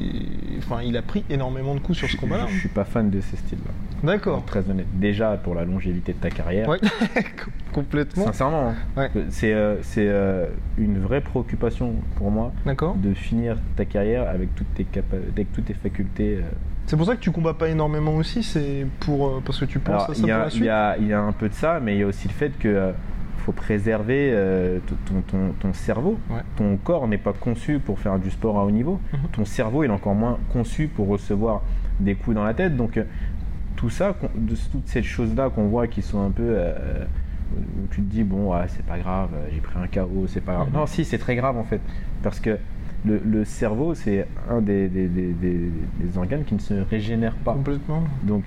enfin il a pris énormément de coups sur ce combat-là. Je, je suis pas fan de ces styles-là. D'accord. Très honnête. Déjà pour la longévité de ta carrière. Ouais, complètement. Sincèrement, hein. Ouais. c'est euh, c'est, euh, une vraie préoccupation pour moi D'accord. de finir ta carrière avec toutes tes, avec toutes tes facultés. C'est pour ça que tu combats pas énormément aussi, c'est pour euh, parce que tu penses Alors, à ça il y, pour la il suite. y a- il y a un peu de ça, mais il y a aussi le fait que euh, faut préserver euh, ton, ton- ton cerveau. Ouais. Ton corps n'est pas conçu pour faire du sport à haut niveau. Mhm. Ton cerveau il est encore moins conçu pour recevoir des coups dans la tête. Donc tout ça, de, toutes ces choses-là qu'on voit qui sont un peu... euh, où tu te dis, bon, ouais, c'est pas grave, j'ai pris un KO, c'est pas grave. Mhm. Non, si, c'est très grave en fait. Parce que le, le cerveau, c'est un des, des- des- des- des organes qui ne se régénère pas. Complètement. Donc,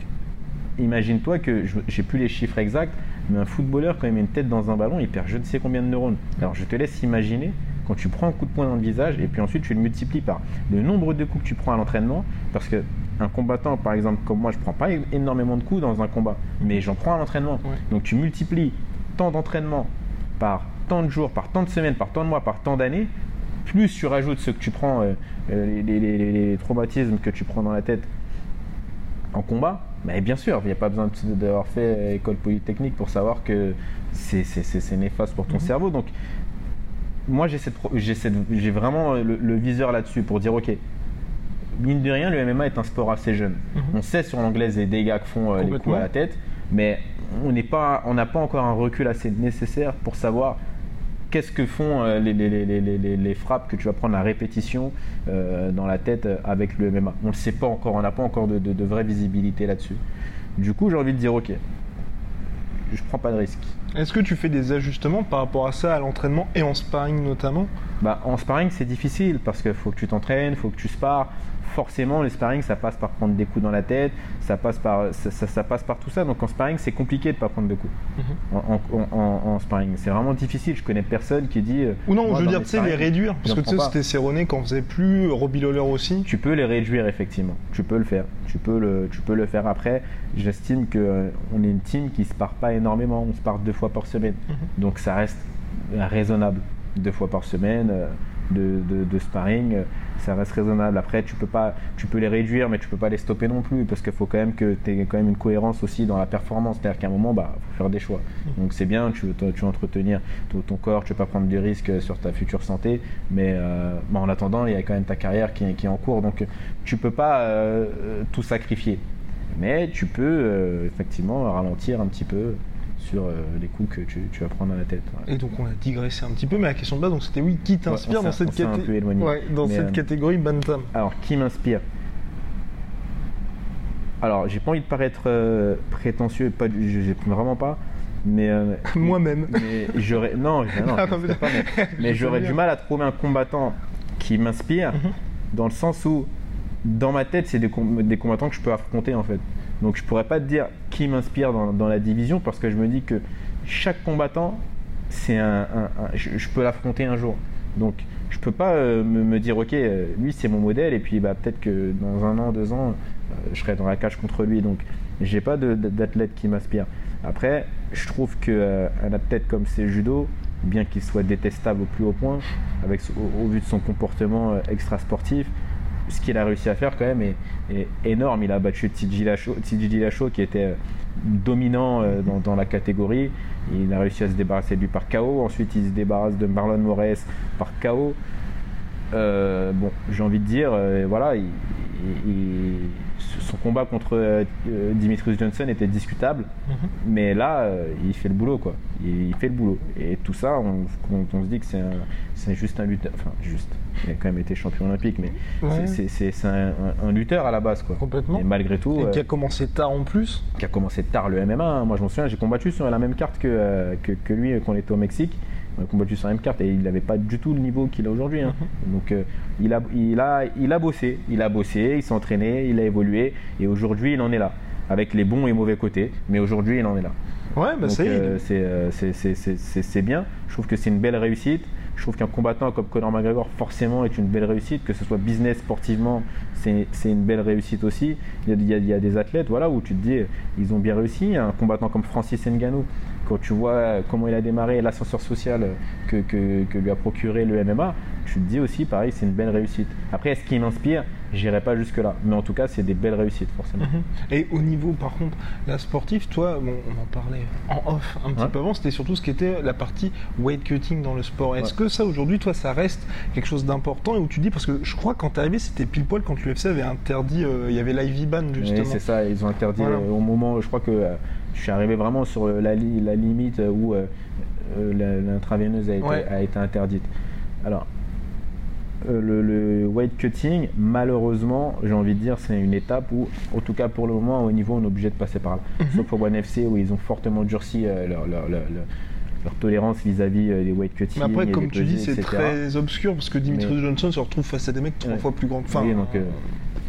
imagine-toi que je j'ai plus les chiffres exacts, mais un footballeur, quand il met une tête dans un ballon, il perd je ne sais combien de neurones. Alors, je te laisse imaginer quand tu prends un coup de poing dans le visage et puis ensuite tu le multiplies par le nombre de coups que tu prends à l'entraînement, parce que un combattant, par exemple, comme moi, je prends pas énormément de coups dans un combat, mais j'en prends à l'entraînement. Ouais. Donc, tu multiplies tant d'entraînement par tant de jours, par tant de semaines, par tant de mois, par tant d'années, plus tu rajoutes ce que tu prends, euh, euh, les, les- les- les traumatismes que tu prends dans la tête en combat, mais bien sûr, il n'y a pas besoin d'avoir fait euh, école polytechnique pour savoir que c'est- néfaste pour ton Mhm. cerveau. Donc, moi, j'ai j'ai vraiment le, le viseur là-dessus pour dire, ok, mine de rien, le MMA est un sport assez jeune. Mhm. On sait sur l'anglaise les dégâts que font euh, les coups à la tête, mais on n'est pas, on n'a pas encore un recul assez nécessaire pour savoir qu'est-ce que font euh, les, frappes que tu vas prendre à répétition euh, dans la tête euh, avec le MMA. On ne le sait pas encore, on n'a pas encore de, de- de vraie visibilité là-dessus. Du coup, j'ai envie de dire, ok, je prends pas de risque. Est-ce que tu fais des ajustements par rapport à ça à l'entraînement et en sparring notamment? Bah, en sparring, c'est difficile parce qu'il faut que tu t'entraînes, il faut que tu spares. Forcément, le sparring, ça passe par prendre des coups dans la tête, ça passe par, ça, ça- ça passe par tout ça. Donc en sparring, c'est compliqué de pas prendre de coups. Mhm. En, en- en- en sparring, c'est vraiment difficile. Je connais personne qui dit. euh, Ou non, moi, je veux dire, tu sais, les réduire. Parce que tu sais, c'était Cerrone quand on faisait plus, Robbie Lawler aussi. Tu peux les réduire effectivement. Tu peux le faire. Tu peux le, tu peux le faire après. J'estime que euh, on est une team qui se part pas énormément. On se part deux fois par semaine. Mhm. Donc ça reste euh, raisonnable. Deux fois par semaine euh, de, de- de sparring, euh, ça reste raisonnable. Après, tu peux pas, tu peux les réduire, mais tu peux pas les stopper non plus parce qu'il faut quand même que tu aies quand même une cohérence aussi dans la performance. C'est-à-dire qu'à un moment, bah, faut faire des choix. Donc c'est bien, tu veux, tu veux entretenir ton, ton corps, tu veux pas prendre de risques sur ta future santé, mais euh, bah, en attendant, il y a quand même ta carrière qui, est- qui est en cours, donc tu peux pas euh, euh, tout sacrifier. Mais tu peux euh, effectivement ralentir un petit peu sur euh, les coups que tu, tu vas prendre à la tête. ouais. Et donc on a digressé un petit peu, mais la question de base, donc c'était oui, qui t'inspire dans cette, caté- peu éloigné. Ouais, dans Mais, cette euh, catégorie Bantam Alors, qui m'inspire? Alors, j'ai pas envie de paraître euh, prétentieux, pas du- vraiment pas. Mais, Moi-même. mais j'aurais. Non, Ah, pas, mais, mais j'aurais du mal à trouver un combattant qui m'inspire, Mhm. dans le sens où, dans ma tête, c'est des, com- des combattants que je peux affronter en fait. Donc je pourrais pas te dire qui m'inspire dans, dans la division parce que je me dis que chaque combattant, c'est un, un- un- je, peux l'affronter un jour. Donc je peux pas euh, me, me dire ok, euh, lui c'est mon modèle et puis bah, peut-être que dans un an, deux ans, euh, je serai dans la cage contre lui. Donc j'ai pas d'athlète qui m'inspire. Après, je trouve qu'un athlète comme c'est judo, bien qu'il soit détestable au plus haut point, avec, au, au vu de son comportement euh, extra-sportif, ce qu'il a réussi à faire quand même est, est énorme. Il a battu Tiji Lachaud, qui était euh, dominant euh, dans, dans la catégorie. Il a réussi à se débarrasser de lui par KO. Ensuite, il se débarrasse de Marlon Moraes par KO. Euh, bon, j'ai envie de dire, euh, voilà, il- il- il- son combat contre euh, Dimitrius Johnson était discutable, Mhm. mais là, il fait le boulot, quoi. Il, il fait le boulot. Et tout ça, on, on- on se dit que c'est juste un lutteur. Enfin, juste. Il a quand même été champion olympique, mais Ouais. c'est- un, lutteur à la base, quoi. Complètement. Et malgré tout, Et euh, qui a commencé tard en plus. qui a commencé tard le MMA. hein. Moi, je m'en souviens, j'ai combattu sur la même carte que, euh, que, que lui quand on était au Mexique. On a combattu sur la même carte et il n'avait pas du tout le niveau qu'il a aujourd'hui. hein. Donc, euh, il, a, il, a, il a bossé, il a bossé, il s'est entraîné, il a évolué et aujourd'hui, il en est là. Avec les bons et mauvais côtés, mais aujourd'hui, il en est là. Ouais, bah euh, euh, c'est bien. Je trouve que c'est une belle réussite. Je trouve qu'un combattant comme Conor McGregor, forcément, est une belle réussite. Que ce soit business, sportivement, c'est une belle réussite aussi. Il y, a, il y a- il y a des athlètes voilà, où tu te dis, ils ont bien réussi. Un combattant comme Francis Ngannou, quand tu vois comment il a démarré, l'ascenseur social que, que- que lui a procuré le MMA, tu te dis aussi, pareil, c'est une belle réussite. Après, est-ce qu'il m'inspire J'irai pas jusque-là. Mais en tout cas, c'est des belles réussites, forcément. Mhm. Et au niveau, par contre, la sportive, toi, bon, on en parlait en off un petit Ouais. peu avant, c'était surtout ce qui était la partie weight cutting dans le sport. Est-ce Ouais. que ça, aujourd'hui, toi, ça reste quelque chose d'important et où tu dis, parce que je crois quand t'es arrivé, c'était pile poil quand l'UFC avait interdit, euh, il y avait l'IV ban, justement. c'est ça, ils ont interdit Voilà. euh, au moment, je crois que euh, je suis arrivé vraiment sur la, li- la limite où l'intraveineuse a, Ouais. a été interdite. Alors, le, le weight cutting, malheureusement, j'ai envie de dire, c'est une étape où, en tout cas pour le moment, au niveau, on est obligé de passer par là. Mhm. Sauf au One FC où ils ont fortement durci euh, leur, leur- leur- leur- leur tolérance vis-à-vis euh, des weight cutting. Mais après, et comme tu dis, c'est très obscur parce que Dimitri Mais- Johnson se retrouve face à des mecs trois Ouais. fois plus grands. Enfin, Oui, donc, euh,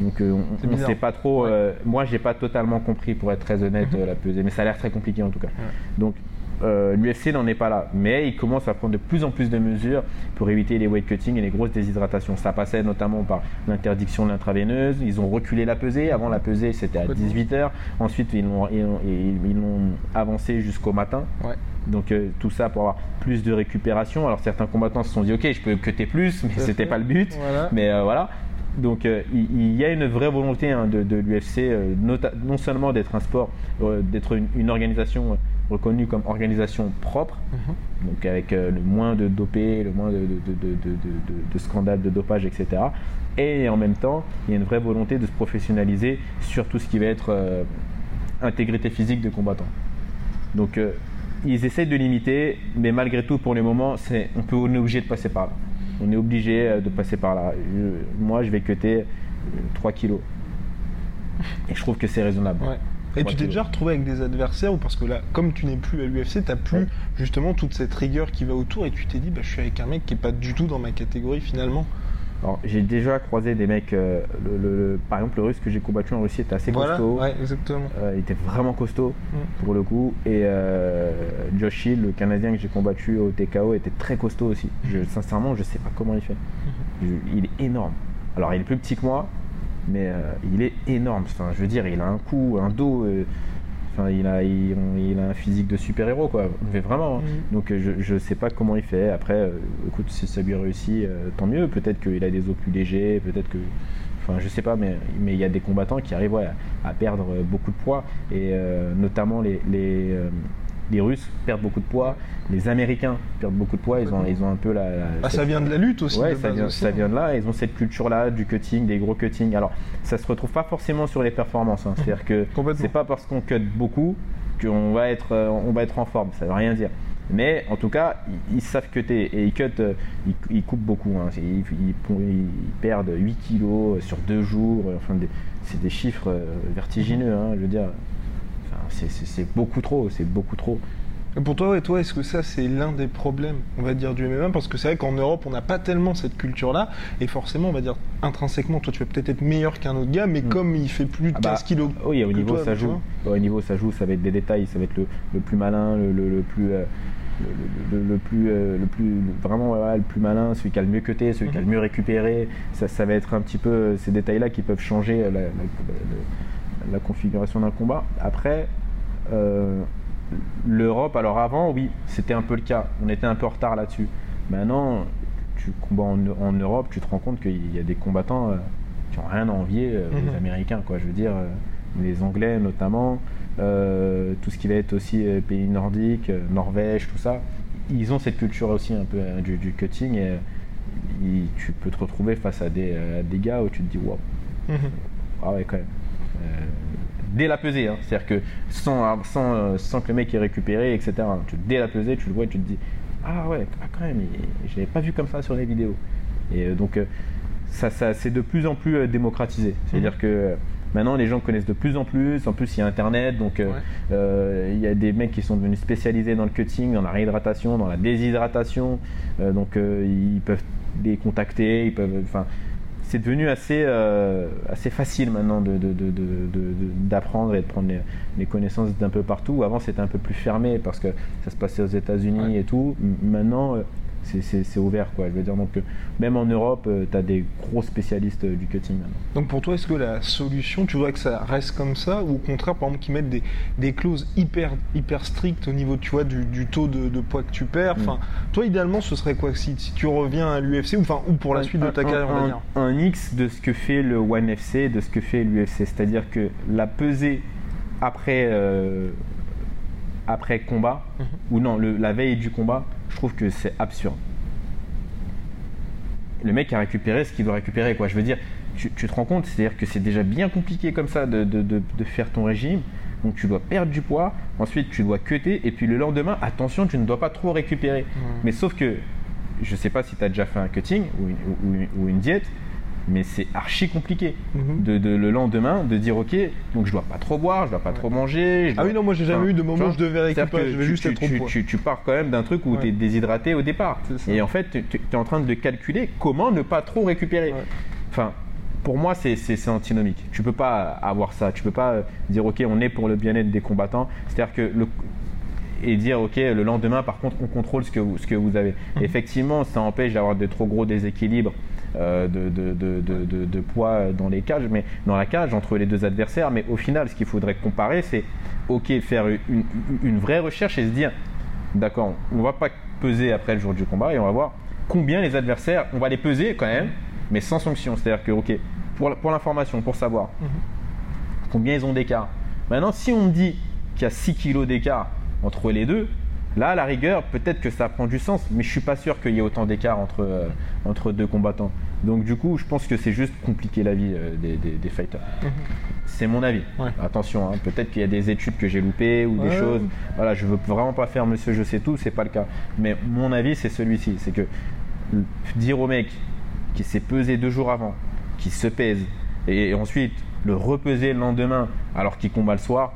Donc euh, on ne sait pas trop. Ouais. euh, moi, j'ai pas totalement compris, pour être très honnête, Mhm. euh, la pesée, mais ça a l'air très compliqué en tout cas. Donc euh, l'UFC n'en est pas là, mais il commence à prendre de plus en plus de mesures pour éviter les weight cutting et les grosses déshydratations. Ça passait notamment par l'interdiction de l'intraveineuse. Ils ont reculé la pesée. Avant la pesée, c'était à Complètement. 18h. Ensuite, ils l'ont ils l'ont- ils- ils l'ont avancé jusqu'au matin. Ouais. Donc euh, tout ça pour avoir plus de récupération. Alors certains combattants se sont dit ok, je peux cutter plus, mais c'était fait. pas le but. Voilà. Mais euh, voilà. Donc euh, il, y a une vraie volonté hein, de, de l'UFC, euh, non seulement d'être un sport, euh, d'être une, une organisation reconnue comme organisation propre, Mhm. donc avec euh, le moins de dopés, le moins de, scandales de dopage, etc. Et en même temps, il y a une vraie volonté de se professionnaliser sur tout ce qui va être euh, intégrité physique de combattants. Donc euh, ils essaient de limiter, mais malgré tout, pour le moment, c'est, on, peut, on est obligé de passer par là. On est obligé de passer par là. Je- moi, je vais cuter euh, 3 kilos. Et je trouve que c'est raisonnable. Ouais. Et tu t'es déjà retrouvé avec des adversaires ou parce que là, comme tu n'es plus à l'UFC, t'as plus Ouais. justement toute cette rigueur qui va autour et tu t'es dit, bah, je suis avec un mec qui est pas du tout dans ma catégorie finalement. Alors, j'ai déjà croisé des mecs, euh, le- par exemple, le russe que j'ai combattu en Russie était assez voilà, costaud. ouais, exactement. Euh, il était vraiment costaud Mm. pour le coup. Et euh, Josh Hill, le Canadien que j'ai combattu au TKO, était très costaud aussi. Je, sincèrement, je sais pas comment il fait. Mm-hmm. Je- il est énorme. Alors, il est plus petit que moi, mais euh, il est énorme. Enfin, je veux dire, il a un cou, un dos. euh, Enfin, il a, il, il a un physique de super-héros, quoi. Mais vraiment. hein. Mhm. Donc, euh, je, je sais pas comment il fait. Après, euh, écoute, si ça lui réussit, tant mieux. Peut-être qu'il a des os plus légers, peut-être que. Enfin, je sais pas, mais mais il y a des combattants qui arrivent ouais, à perdre beaucoup de poids. Et notamment les, les, les Russes perdent beaucoup de poids. Les Américains perdent beaucoup de poids. Ils ont, ils ont un peu la. la- Ah, ça vient de la lutte aussi. Ouais, ça vient, aussi. ça vient de là. Ils ont cette culture-là du cutting, des gros cuttings. Alors, ça se retrouve pas forcément sur les performances. hein. C'est-à-dire que c'est pas parce qu'on cut beaucoup qu'on va être, euh, on va être en forme. Ça veut rien dire. Mais en tout cas, ils, ils savent cutter et ils cut, euh, ils, ils coupent beaucoup. hein. Ils, perdent 8 kilos sur deux jours. Enfin, c'est des chiffres euh, vertigineux. hein, je veux dire, c'est- beaucoup trop. C'est beaucoup trop. Et pour toi, ouais, toi, est-ce que ça c'est l'un des problèmes, on va dire, du MMA Parce que c'est vrai qu'en Europe, on n'a pas tellement cette culture-là, et forcément, on va dire intrinsèquement, toi, tu vas peut-être être meilleur qu'un autre gars, mais Mm. comme il fait plus de Ah bah, 15 kilos. Oui, au niveau toi, ça joue. Au niveau ça joue, ça va être des détails, ça va être le, le plus malin, le, le- le plus. euh, le, le- le plus, euh, le plus vraiment le plus malin, celui qui a le mieux cuté, celui qui a le mieux récupéré, ça, ça va être un petit peu euh, ces détails-là qui peuvent changer euh, la, la- la- la configuration d'un combat. Après, euh, l'Europe, alors avant, oui, c'était un peu le cas, on était un peu en retard là-dessus. Maintenant, tu combats en, en Europe, tu te rends compte qu'il y a des combattants euh, qui ont rien à envier euh, aux Mhm. Américains, quoi. Je veux dire, euh, les Anglais notamment, euh, tout ce qui va être aussi euh, pays nordiques, euh, Norvège, tout ça, ils ont cette culture aussi un peu euh, du, du cutting et euh, tu peux te retrouver face à des, euh, à des gars où tu te dis, wow, Mhm. ah ouais, quand même. Dès la pesée, hein. c'est-à-dire que sans, sans, euh, sans que le mec ait récupéré, etc. Tu, dès la pesée, tu le vois et tu te dis Ah ouais, ah, quand même, je l'avais pas vu comme ça sur les vidéos. Et euh, donc, euh, ça, ça c'est de plus en plus démocratisé. C'est-à-dire que euh, maintenant, les gens connaissent de plus en plus. En plus, il y a Internet, donc Ouais. euh, il y a des mecs qui sont devenus spécialisés dans le cutting, dans la réhydratation, dans la déshydratation. Euh, donc, euh, ils peuvent les contacter, ils peuvent. Enfin, c'est devenu assez, euh, assez facile maintenant de- de- de- d'apprendre et de prendre les, les connaissances d'un peu partout. Avant, c'était un peu plus fermé parce que ça se passait aux États-Unis Ouais. et tout. Maintenant, euh, c'est- ouvert. Quoi. Je veux dire, donc, euh, même en Europe, tu as des gros spécialistes euh, du cutting maintenant. Donc pour toi, est-ce que la solution, tu voudrais que ça reste comme ça, ou au contraire, par exemple, qu'ils mettent des, des clauses hyper, hyper strictes au niveau, tu vois, du, du taux de, de poids que tu perds? Enfin, toi, idéalement, ce serait quoi si, si tu reviens à l'UFC, ou, enfin, ou pour la Un- suite de ta carrière, on un- dire? Un X de ce que fait le One FC, de ce que fait l'UFC. C'est-à-dire que la pesée après, euh, après combat, Mhm. ou non, le- la veille du combat, je trouve que c'est absurde. Le mec a récupéré ce qu'il doit récupérer, quoi. Je veux dire, tu, tu te rends compte, c'est-à-dire que c'est déjà bien compliqué comme ça de, de- de- de faire ton régime. Donc tu dois perdre du poids, ensuite tu dois cutter, et puis le lendemain, attention, tu ne dois pas trop récupérer. Mais sauf que, je sais pas si tu as déjà fait un cutting ou une, ou une- ou une diète, mais c'est archi compliqué Mhm. de, de- le lendemain de dire ok, donc je dois pas trop boire, je dois pas trop manger. je Ah oui, non, moi, j'ai jamais Enfin, eu de moment où je devais récupérer, je vais tu- juste tu, être au tu, tu- tu pars quand même d'un truc où Ouais. tu es déshydraté au départ. Et en fait, tu es en train de calculer comment ne pas trop récupérer. Ouais. Enfin, pour moi, c'est- c'est c'est antinomique. Tu peux pas avoir ça. Tu peux pas euh, dire ok, on est pour le bien-être des combattants. C'est-à-dire que le et dire ok le lendemain par contre on contrôle ce que vous, ce que vous avez. Mhm. Effectivement ça empêche d'avoir de trop gros déséquilibres de, de, poids dans les cages, mais dans la cage entre les deux adversaires. Mais au final ce qu'il faudrait comparer c'est ok faire une, une vraie recherche et se dire d'accord on va pas peser après le jour du combat et on va voir combien les adversaires on va les peser quand même mais sans sanction. C'est-à-dire que ok pour, l'information pour savoir Mhm. combien ils ont d'écart. Maintenant, si on me dit qu'il y a 6 kilos d'écart entre les deux, là, à la rigueur, peut-être que ça prend du sens, mais je suis pas sûr qu'il y ait autant d'écart entre, euh, entre deux combattants. Donc, du coup, je pense que c'est juste compliquer la vie euh, des, des- des fighters. Mhm. C'est mon avis. Ouais. Attention, hein, peut-être qu'il y a des études que j'ai loupées ou Ouais. des choses. Voilà, je veux vraiment pas faire monsieur je sais tout, c'est pas le cas. Mais mon avis, c'est celui-ci. C'est que dire au mec qui s'est pesé deux jours avant, qui se pèse, et ensuite le repeser le lendemain alors qu'il combat le soir,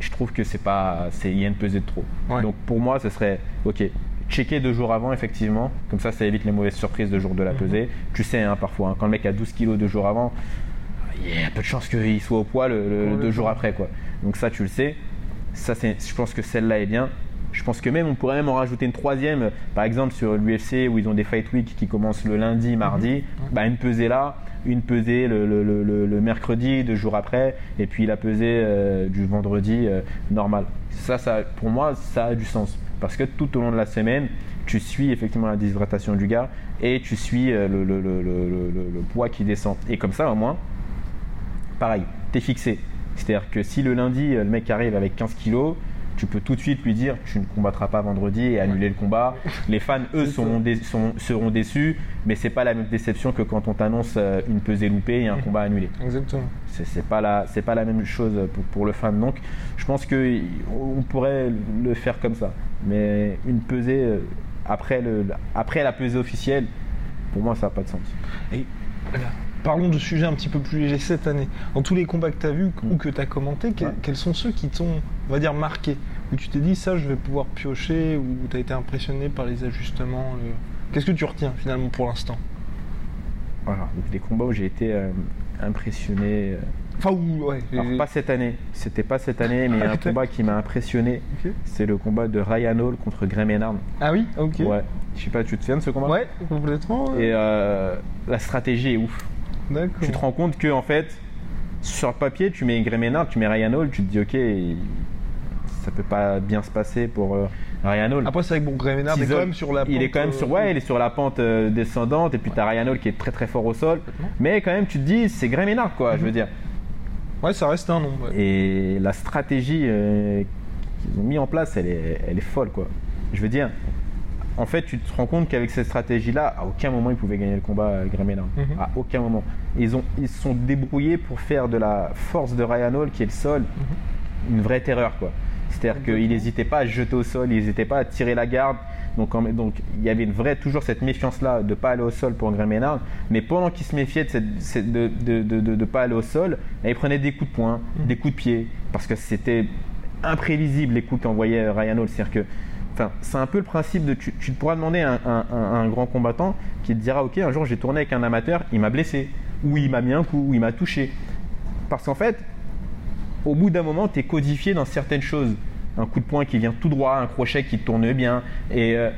je trouve que c'est pas. c'est- Il y a une pesée de trop. Ouais. Donc pour moi, ce serait ok. Checker deux jours avant, effectivement. Comme ça, ça évite les mauvaises surprises de jour de la pesée. Tu sais, hein, parfois, hein, quand le mec a 12 kilos deux jours avant, il y a peu de chances qu'il soit au poids le, deux jours après. Quoi. Donc ça, tu le sais. Ça, c'est, je pense que celle-là est bien. Je pense que même on pourrait même en rajouter une troisième, par exemple sur l'UFC où ils ont des fight week qui commencent le lundi, mardi, bah, une pesée là, une pesée le, le- le- le- le mercredi, deux jours après, et puis la pesée euh, du vendredi euh, normal. Ça, ça, pour moi, ça a du sens parce que tout au long de la semaine, tu suis effectivement la déshydratation du gars et tu suis euh, le, le- poids qui descend. Et comme ça, au moins, pareil, t'es fixé. C'est-à-dire que si le lundi, le mec arrive avec 15 kilos, tu peux tout de suite lui dire tu ne combattras pas vendredi et annuler le combat. Les fans, eux, seront, dé- sont- seront déçus, mais c'est pas la même déception que quand on t'annonce euh, une pesée loupée et un combat annulé. Exactement. C'est pas la c'est pas la même chose pour, pour le fan. Donc, je pense que on pourrait le faire comme ça. Mais une pesée euh, après le après la pesée officielle, pour moi, ça n'a pas de sens. Et voilà. Parlons de sujets un petit peu plus légers cette année. Dans tous les combats que tu as vus ou Mm. que tu as commentés, que- Ouais. quels sont ceux qui t'ont, on va dire, marqué où tu t'es dit ça, je vais pouvoir piocher, ou tu as été impressionné par les ajustements le- Qu'est-ce que tu retiens finalement pour l'instant Voilà, donc des combats où j'ai été euh, impressionné. euh, Enfin, ou, ouais. Alors pas cette année, c'était pas cette année, mais il y a un combat qui m'a impressionné. C'est le combat de Ryan Hall contre Gray Ménard. Ah oui, ok. Ouais. Je sais pas, tu te souviens de ce combat? Ouais, complètement. Et euh, la stratégie est ouf. Tu te rends compte que en fait, sur le papier, tu mets Gray Ménard, tu mets Ryan Hall, tu te dis ok, ça peut pas bien se passer pour euh, Ryan Hall. Après, c'est vrai que bon, Gray Ménard est quand même sur la. il est pente, quand même sur ouais, il est sur la pente euh, descendante et puis t'as Ryan Hall qui est très très fort au sol. Mais quand même, tu te dis c'est Gray Ménard quoi, je veux dire. Ouais, ça reste un nom. ouais. Et la stratégie euh, qu'ils ont mis en place, elle est, elle est folle, quoi. Je veux dire, en fait, tu te rends compte qu'avec cette stratégie-là, à aucun moment ils pouvaient gagner le combat euh, Ménard. Mhm. À aucun moment. Ils ont, ils se sont débrouillés pour faire de la force de Ryan Hall, qui est le sol, Mhm. une vraie terreur, quoi. C'est-à-dire qu'il n'hésitait pas à jeter au sol, il n'hésitait pas à tirer la garde. Donc, en- donc il y avait une vraie, toujours cette méfiance-là de ne pas aller au sol pour Gray Ménard. Mais pendant qu'il se méfiait de ne de, de- de pas aller au sol, il prenait des coups de poing, Mhm. des coups de pied, parce que c'était imprévisible les coups qu'envoyait Ryan Hall. C'est-à-dire que Enfin, c'est un peu le principe de. Tu, pourras demander à un, grand combattant qui te dira Ok, un jour j'ai tourné avec un amateur, il m'a blessé, ou il m'a mis un coup, ou il m'a touché. Parce qu'en fait, au bout d'un moment, tu es codifié dans certaines choses. Un coup de poing qui vient tout droit, un crochet qui tourne bien. Et euh,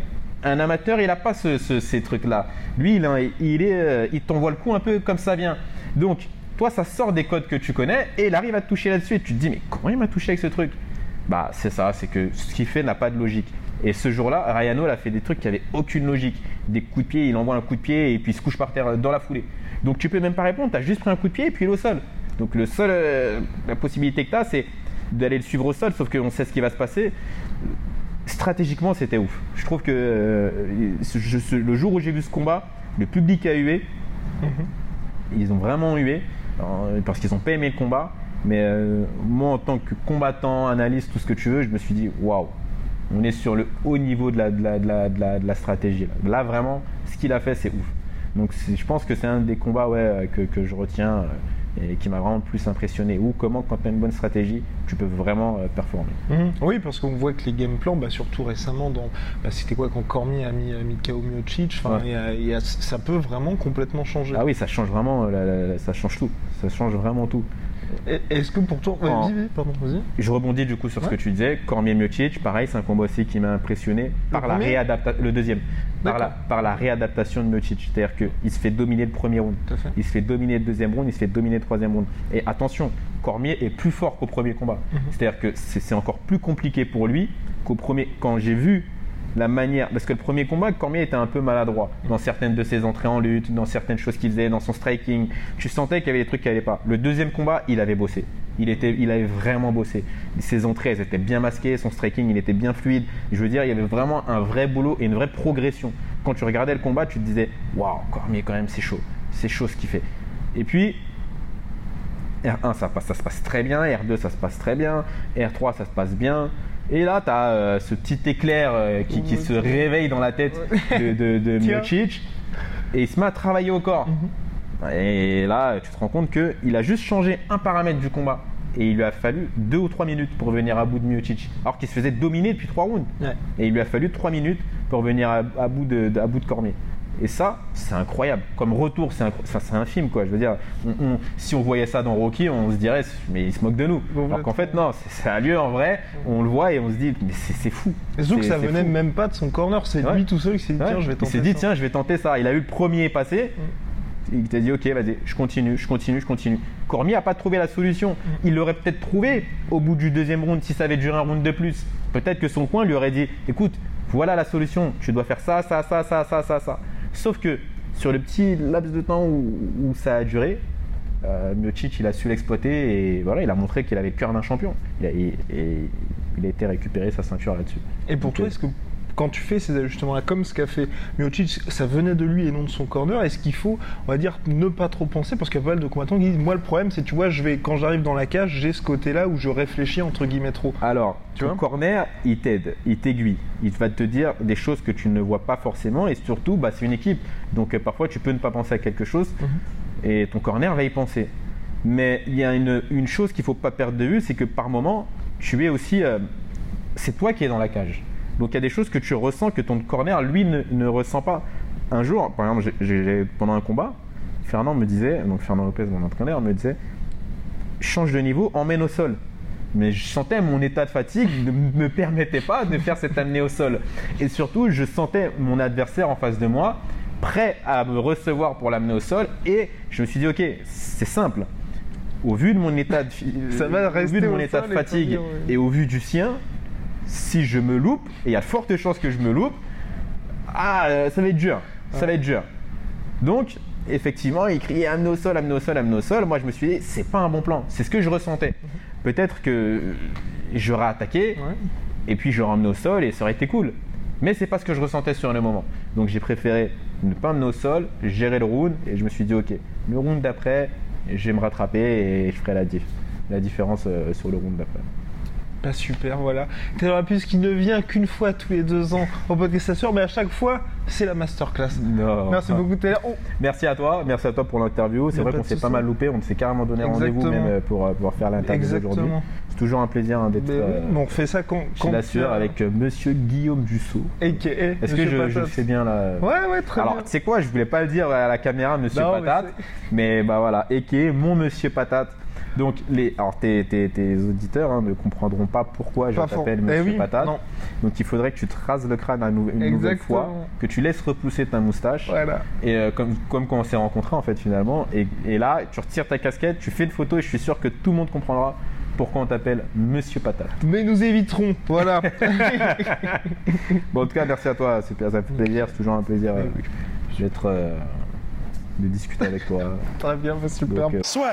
un amateur, il n'a pas ce- ce- ces trucs-là. Lui, il, euh, il t'envoie le coup un peu comme ça vient. Donc, toi, ça sort des codes que tu connais et il arrive à te toucher là-dessus. Et tu te dis, mais comment il m'a touché avec ce truc? Bah, c'est ça, c'est que ce qu'il fait n'a pas de logique. Et ce jour-là, Ryan Hall a fait des trucs qui avaient aucune logique. Des coups de pied, il envoie un coup de pied et puis il se couche par terre dans la foulée. Donc tu peux même pas répondre, tu as juste pris un coup de pied et puis il est au sol. Donc le seul, euh, la possibilité que tu as, c'est d'aller le suivre au sol, sauf qu'on sait ce qui va se passer. Stratégiquement, c'était ouf. Je trouve que euh, je- ce- le jour où j'ai vu ce combat, le public a hué. Ils ont vraiment hué euh, parce qu'ils n'ont pas aimé le combat. Mais euh, moi, en tant que combattant, analyste, tout ce que tu veux, je me suis dit waouh, on est sur le haut niveau de la, de la, de la, de la, de la stratégie. Là. Là, vraiment, ce qu'il a fait, c'est ouf. Donc, je pense que c'est un des combats ouais, que, que je retiens euh, et qui m'a vraiment le plus impressionné. Ou comment, quand tu as une bonne stratégie, tu peux vraiment euh, performer. Mhm. Oui, parce qu'on voit que les game plans, bah, surtout récemment, dans, bah, c'était quoi quand Cormier a mis, a mis KO Miocic, Ouais. a- a- ça peut vraiment complètement changer. Ah oui, ça change vraiment, euh, la- la- la- ça change tout. Ça change vraiment tout. Est-ce que pour toi, En- pardon. Je rebondis du coup sur ce que tu disais. Cormier Miocic, pareil, c'est un combat aussi qui m'a impressionné par la réadaptation. Le deuxième. Par la, par la réadaptation de Miocic. C'est-à-dire qu'il se fait dominer le premier round. Il se fait dominer le deuxième round, il se fait dominer le troisième round. Et attention, Cormier est plus fort qu'au premier combat. Mhm. C'est-à-dire que c'est encore plus compliqué pour lui qu'au premier. Quand j'ai vu la manière. Parce que le premier combat, Cormier était un peu maladroit dans certaines de ses entrées en lutte, dans certaines choses qu'il faisait, dans son striking. Tu sentais qu'il y avait des trucs qui n'allaient pas. Le deuxième combat, il avait bossé. Il, était, il avait vraiment bossé. Ses entrées, elles étaient bien masquées, son striking, il était bien fluide. Je veux dire, il y avait vraiment un vrai boulot et une vraie progression. Quand tu regardais le combat, tu te disais Waouh, Cormier, quand même, c'est chaud. C'est chaud ce qu'il fait. Et puis, R1, ça, passe- ça se passe très bien. R2, ça se passe très bien. R3, ça se passe bien. Et là, tu as ce petit éclair euh, qui, qui se réveille dans la tête de, de. Miocic. Et il se met à travailler au corps. Et là, tu te rends compte qu'il a juste changé un paramètre du combat. Et il lui a fallu deux ou trois minutes pour venir à bout de Miocic. Alors qu'il se faisait dominer depuis trois rounds. Ouais. Et il lui a fallu trois minutes pour venir à, à bout, de, de- à bout de Cormier. Et ça, c'est incroyable. Comme retour, c'est enfin, un film, quoi. Je veux dire, on- on- si on voyait ça dans Rocky, on se dirait, mais il se moque de nous. Complètement. Alors qu'en fait, non, ça a lieu en vrai. On le voit et on se dit, mais c'est fou. Et surtout que ça venait fou. même pas de son corner, c'est Ouais. lui tout seul qui s'est dit, Ouais. tiens, je vais il tenter s'est dit, ça. tiens, je vais tenter ça. Il a eu le premier passé. Il t'a dit, ok, vas-y, je continue, je continue, je continue. Cormier n'a pas trouvé la solution. Il l'aurait peut-être trouvé au bout du deuxième round si ça avait duré un round de plus. Peut-être que son coin lui aurait dit, écoute, voilà la solution. Tu dois faire ça, ça, ça, ça, ça, ça, ça. Sauf que sur le petit laps de temps où, où ça a duré, euh, Miocic, il a su l'exploiter et voilà, il a montré qu'il avait le cœur d'un champion. Il a, et, et il a été récupérer sa ceinture là-dessus. Et pour Donc, toi, euh, est-ce que quand tu fais ces ajustements-là, comme ce qu'a fait Miocic, ça venait de lui et non de son corner, est-ce qu'il faut, on va dire, ne pas trop penser? Parce qu'il y a pas mal de combattants qui disent, moi le problème c'est, tu vois, je vais, quand j'arrive dans la cage, j'ai ce côté-là où je réfléchis entre guillemets trop. Alors, Tu ton vois? corner, il t'aide, il t'aiguille. Il va te dire des choses que tu ne vois pas forcément et surtout, bah, c'est une équipe. Donc euh, parfois, tu peux ne pas penser à quelque chose et ton corner va y penser. Mais il y a une, une chose qu'il ne faut pas perdre de vue, c'est que par moment, tu es aussi euh, c'est toi qui es dans la cage. Donc il y a des choses que tu ressens que ton corner, lui, ne, ne ressent pas. Un jour, par exemple, pendant un combat, Fernand me disait, donc Fernand Lopez, mon entraîneur, me disait change de niveau, emmène au sol. Mais je sentais mon état de fatigue ne me permettait pas de faire cet amener au sol. Et surtout, je sentais mon adversaire en face de moi, prêt à me recevoir pour l'amener au sol. Et je me suis dit, ok, c'est simple. Au vu de mon état de, Ça va au vu de mon état de fatigue et au vu du sien, si je me loupe, et il y a de fortes chances que je me loupe, ah, euh, ça va être dur. Ça va être dur. Donc, effectivement, il criait amener au sol, amener au sol, amener au sol. Moi, je me suis dit, c'est pas un bon plan. C'est ce que je ressentais. Peut-être que j'aurais attaqué Ouais. et puis j'aurais emmené au sol et ça aurait été cool. Mais c'est pas ce que je ressentais sur le moment. Donc, j'ai préféré ne pas amener au sol, gérer le round et je me suis dit, ok, le round d'après, je vais me rattraper et je ferai la, diff- la différence euh, sur le round d'après. Pas super, voilà. Taylor Puce qui ne vient qu'une fois tous les deux ans au podcast Assure, mais à chaque fois, c'est la masterclass. Non. Merci beaucoup Taylor. Oh, Merci à toi, merci à toi pour l'interview. C'est vrai qu'on s'est pas mal loupé, on s'est carrément donné rendez-vous même euh, pour euh, pouvoir faire l'interview aujourd'hui. C'est toujours un plaisir hein, d'être euh, oui, on fait ça quand, quand la sueur avec euh, Monsieur Guillaume Dussault. Est-ce que je, je fais bien là Ouais, ouais, très Alors, bien. tu sais quoi, je voulais pas le dire à la caméra, Monsieur Non, Patate, mais, bah voilà, et mon Monsieur Patate. Donc, les, alors tes, tes- tes auditeurs hein, ne comprendront pas pourquoi je t'appelle Eh Monsieur oui, Patate. non. Donc, il faudrait que tu te rases le crâne une nouvelle fois, que tu laisses repousser ta moustache. Voilà. Et euh, comme, comme quand on s'est rencontrés en fait finalement, et, et là tu retires ta casquette, tu fais une photo et je suis sûr que tout le monde comprendra pourquoi on t'appelle Monsieur Patate. Mais nous éviterons, voilà. Bon en tout cas merci à toi, c'est- ça fait plaisir, c'est toujours un plaisir euh, d'être euh, de discuter avec toi. très bien, bah, super. Donc, euh, Soit.